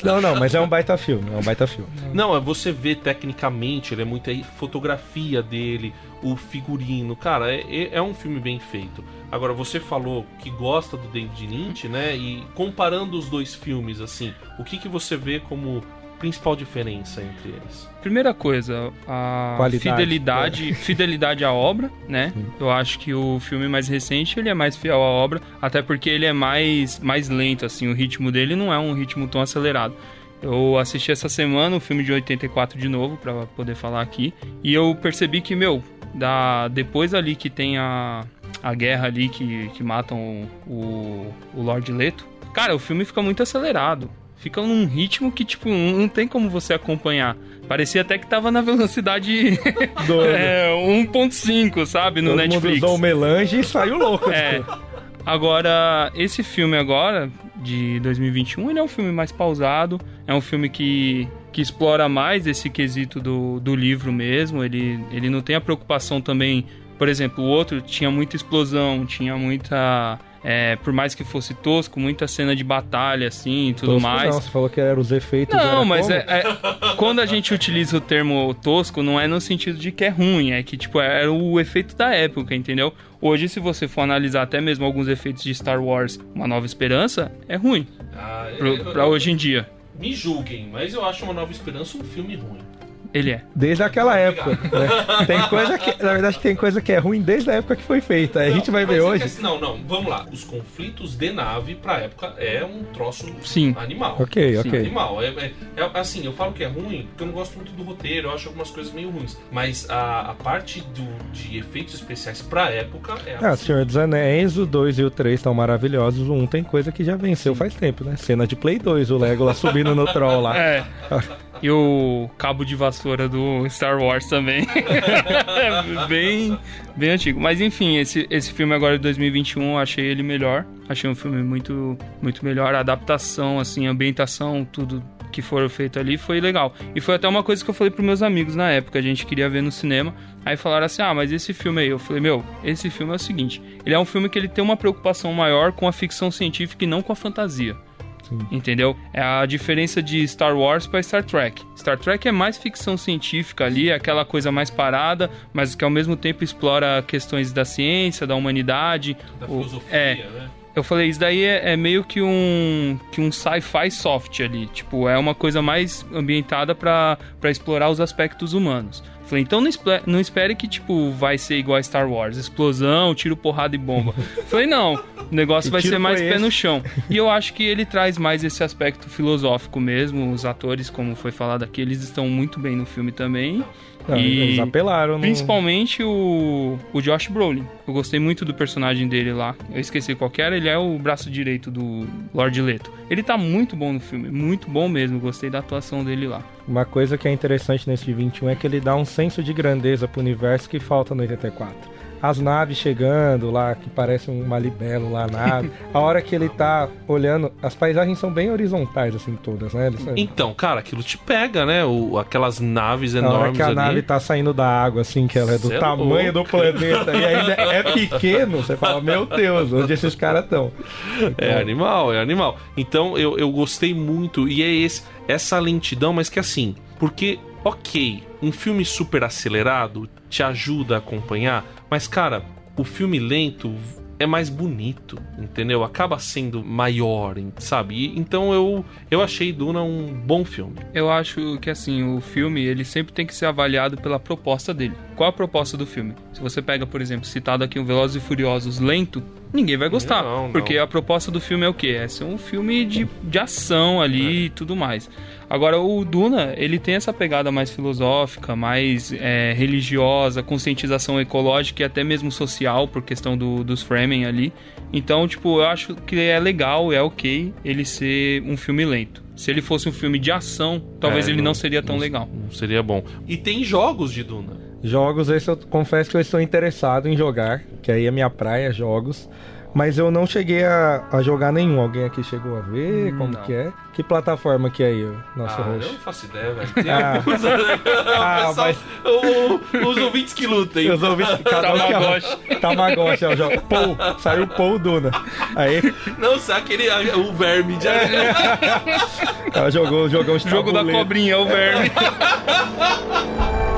Não, não, mas é um baita filme, é um baita filme. Não, é você vê tecnicamente, ele é muito aí, fotografia dele, o figurino, cara, é, é- é um filme bem feito. Agora, você falou que gosta do David Lynch, né? E comparando os dois filmes, assim, o que, que você vê como principal diferença entre eles? Primeira coisa, a Qualidade. fidelidade, fidelidade à obra, né? Eu acho que o filme mais recente ele é mais fiel à obra, até porque ele é mais mais lento assim, o ritmo dele não é um ritmo tão acelerado. Eu assisti essa semana o filme de 84 de novo pra poder falar aqui e eu percebi que meu, da depois ali que tem a a guerra ali que, que matam o, o Lord Leto, cara, o filme fica muito acelerado. Fica num ritmo que, tipo, não tem como você acompanhar. Parecia até que tava na velocidade é, 1.5, sabe? No Todo Netflix. mundo usou o melange e saiu louco. É. Agora, esse filme agora, de 2021, ele é um filme mais pausado. É um filme que, que explora mais esse quesito do, do livro mesmo. Ele, ele não tem a preocupação também... Por exemplo, o outro tinha muita explosão, tinha muita... é, por mais que fosse tosco, muita cena de batalha, assim, e tudo Tosco mais. Não, você falou que eram os efeitos. Não, mas é, é- quando a gente utiliza o termo tosco, não é no sentido de que é ruim, é que tipo era o efeito da época, entendeu? Hoje, se você for analisar até mesmo alguns efeitos de Star Wars, Uma Nova Esperança, é ruim Ah, pro, pra hoje em dia. Me julguem, mas eu acho Uma Nova Esperança um filme ruim. Ele é. Desde aquela época. né? Tem coisa que. Na verdade, tem coisa que é ruim desde a época que foi feita. A gente vai Mas ver é hoje. assim, não, não, vamos lá. Os conflitos de nave pra época é um troço Sim. animal. Ok, Sim, ok. Animal. É, é- é- assim, eu falo que é ruim porque eu não gosto muito do roteiro, eu acho algumas coisas meio ruins. Mas a, a parte do, de efeitos especiais pra época é Ah, assim. Senhor dos Anéis, o 2 e o 3 estão maravilhosos. O 1 tem coisa que já venceu faz tempo, né? Cena de Play 2, o Legolas subindo no troll lá. É. E o cabo de vassoura do Star Wars também. bem, bem antigo. Mas enfim, esse, esse filme agora de 2021, eu achei ele melhor. Achei um filme muito, muito melhor. A adaptação, assim, a ambientação, tudo que foram feito ali foi legal. E foi até uma coisa que eu falei pros meus amigos na época. A gente queria ver no cinema. Aí falaram assim: ah, mas esse filme aí. Eu falei: meu, esse filme é o seguinte. Ele é um filme que ele tem uma preocupação maior com a ficção científica e não com a fantasia. Entendeu? É a diferença de Star Wars para Star Trek. Star Trek é mais ficção científica ali, é aquela coisa mais parada, mas que ao mesmo tempo explora questões da ciência, da humanidade. Da o- filosofia, é, né? eu falei, isso daí é, é meio que um, que um sci-fi soft ali. Tipo, é uma coisa mais ambientada pra explorar os aspectos humanos. Falei, então não, não espere que, tipo, vai ser igual a Star Wars. Explosão, tiro, porrada e bomba. Falei, não, o negócio Que vai ser mais foi pé esse? no chão. E eu acho que ele traz mais esse aspecto filosófico mesmo. Os atores, como foi falado aqui, eles estão muito bem no filme também. Não, e Eles apelaram no... Principalmente o, o Josh Brolin. Eu gostei muito do personagem dele lá. Eu esqueci qual era. Ele é o braço direito do Lord Leto. Ele tá muito bom no filme. Muito bom mesmo. Gostei da atuação dele lá. Uma coisa que é interessante nesse de 21 é que ele dá um senso de grandeza pro universo que falta no 84. As naves chegando lá, que parece uma libelo lá, nave. a hora que ele tá olhando, as paisagens são bem horizontais, assim, todas, né? Eles- Então, cara, aquilo te pega, né? O, aquelas naves a hora enormes que a ali. nave tá saindo da água, assim, que ela é do Cê é tamanho louco. do planeta e ainda é pequeno, você fala, meu Deus, onde esses caras estão? É animal, é animal. Então eu, eu gostei muito. E é esse, essa lentidão, mas que assim, porque, ok, um filme super acelerado te ajuda a acompanhar, mas cara, o filme lento é mais bonito, entendeu? Acaba sendo maior, sabe? Então eu, eu achei Duna um bom filme. Eu acho que assim, o filme ele sempre tem que ser avaliado pela proposta dele. Qual a proposta do filme? Se você pega, por exemplo, citado aqui um Velozes e Furiosos lento, ninguém vai gostar. Não, não. Porque a proposta do filme é o quê? É ser um filme de, de ação ali e tudo mais. Agora, o Duna, ele tem essa pegada mais filosófica, mais é, religiosa, conscientização ecológica e até mesmo social, por questão do, dos framing ali. Então, tipo, eu acho que é legal, é ok ele ser um filme lento. Se ele fosse um filme de ação, talvez É, ele não, seria tão legal. Não seria bom. E tem jogos de Duna. Jogos, esse eu confesso que eu estou interessado em jogar, que aí é minha praia, jogos. Mas eu não cheguei a, a jogar nenhum. Alguém aqui chegou a ver como Não. que é? Que plataforma que é aí, o nosso Ah, eu host? não faço ideia, velho. Tem Ah. alguns- Ah, o pessoal, o- os ouvintes que lutem. Eu ouvi cada um que é- Tamagotchi. Tamagotchi, é o jogo. Pou, saiu Pou Duna. Aí Não, sabe aquele o verme de ela jogou, jogou um Jogo da cobrinha, o verme.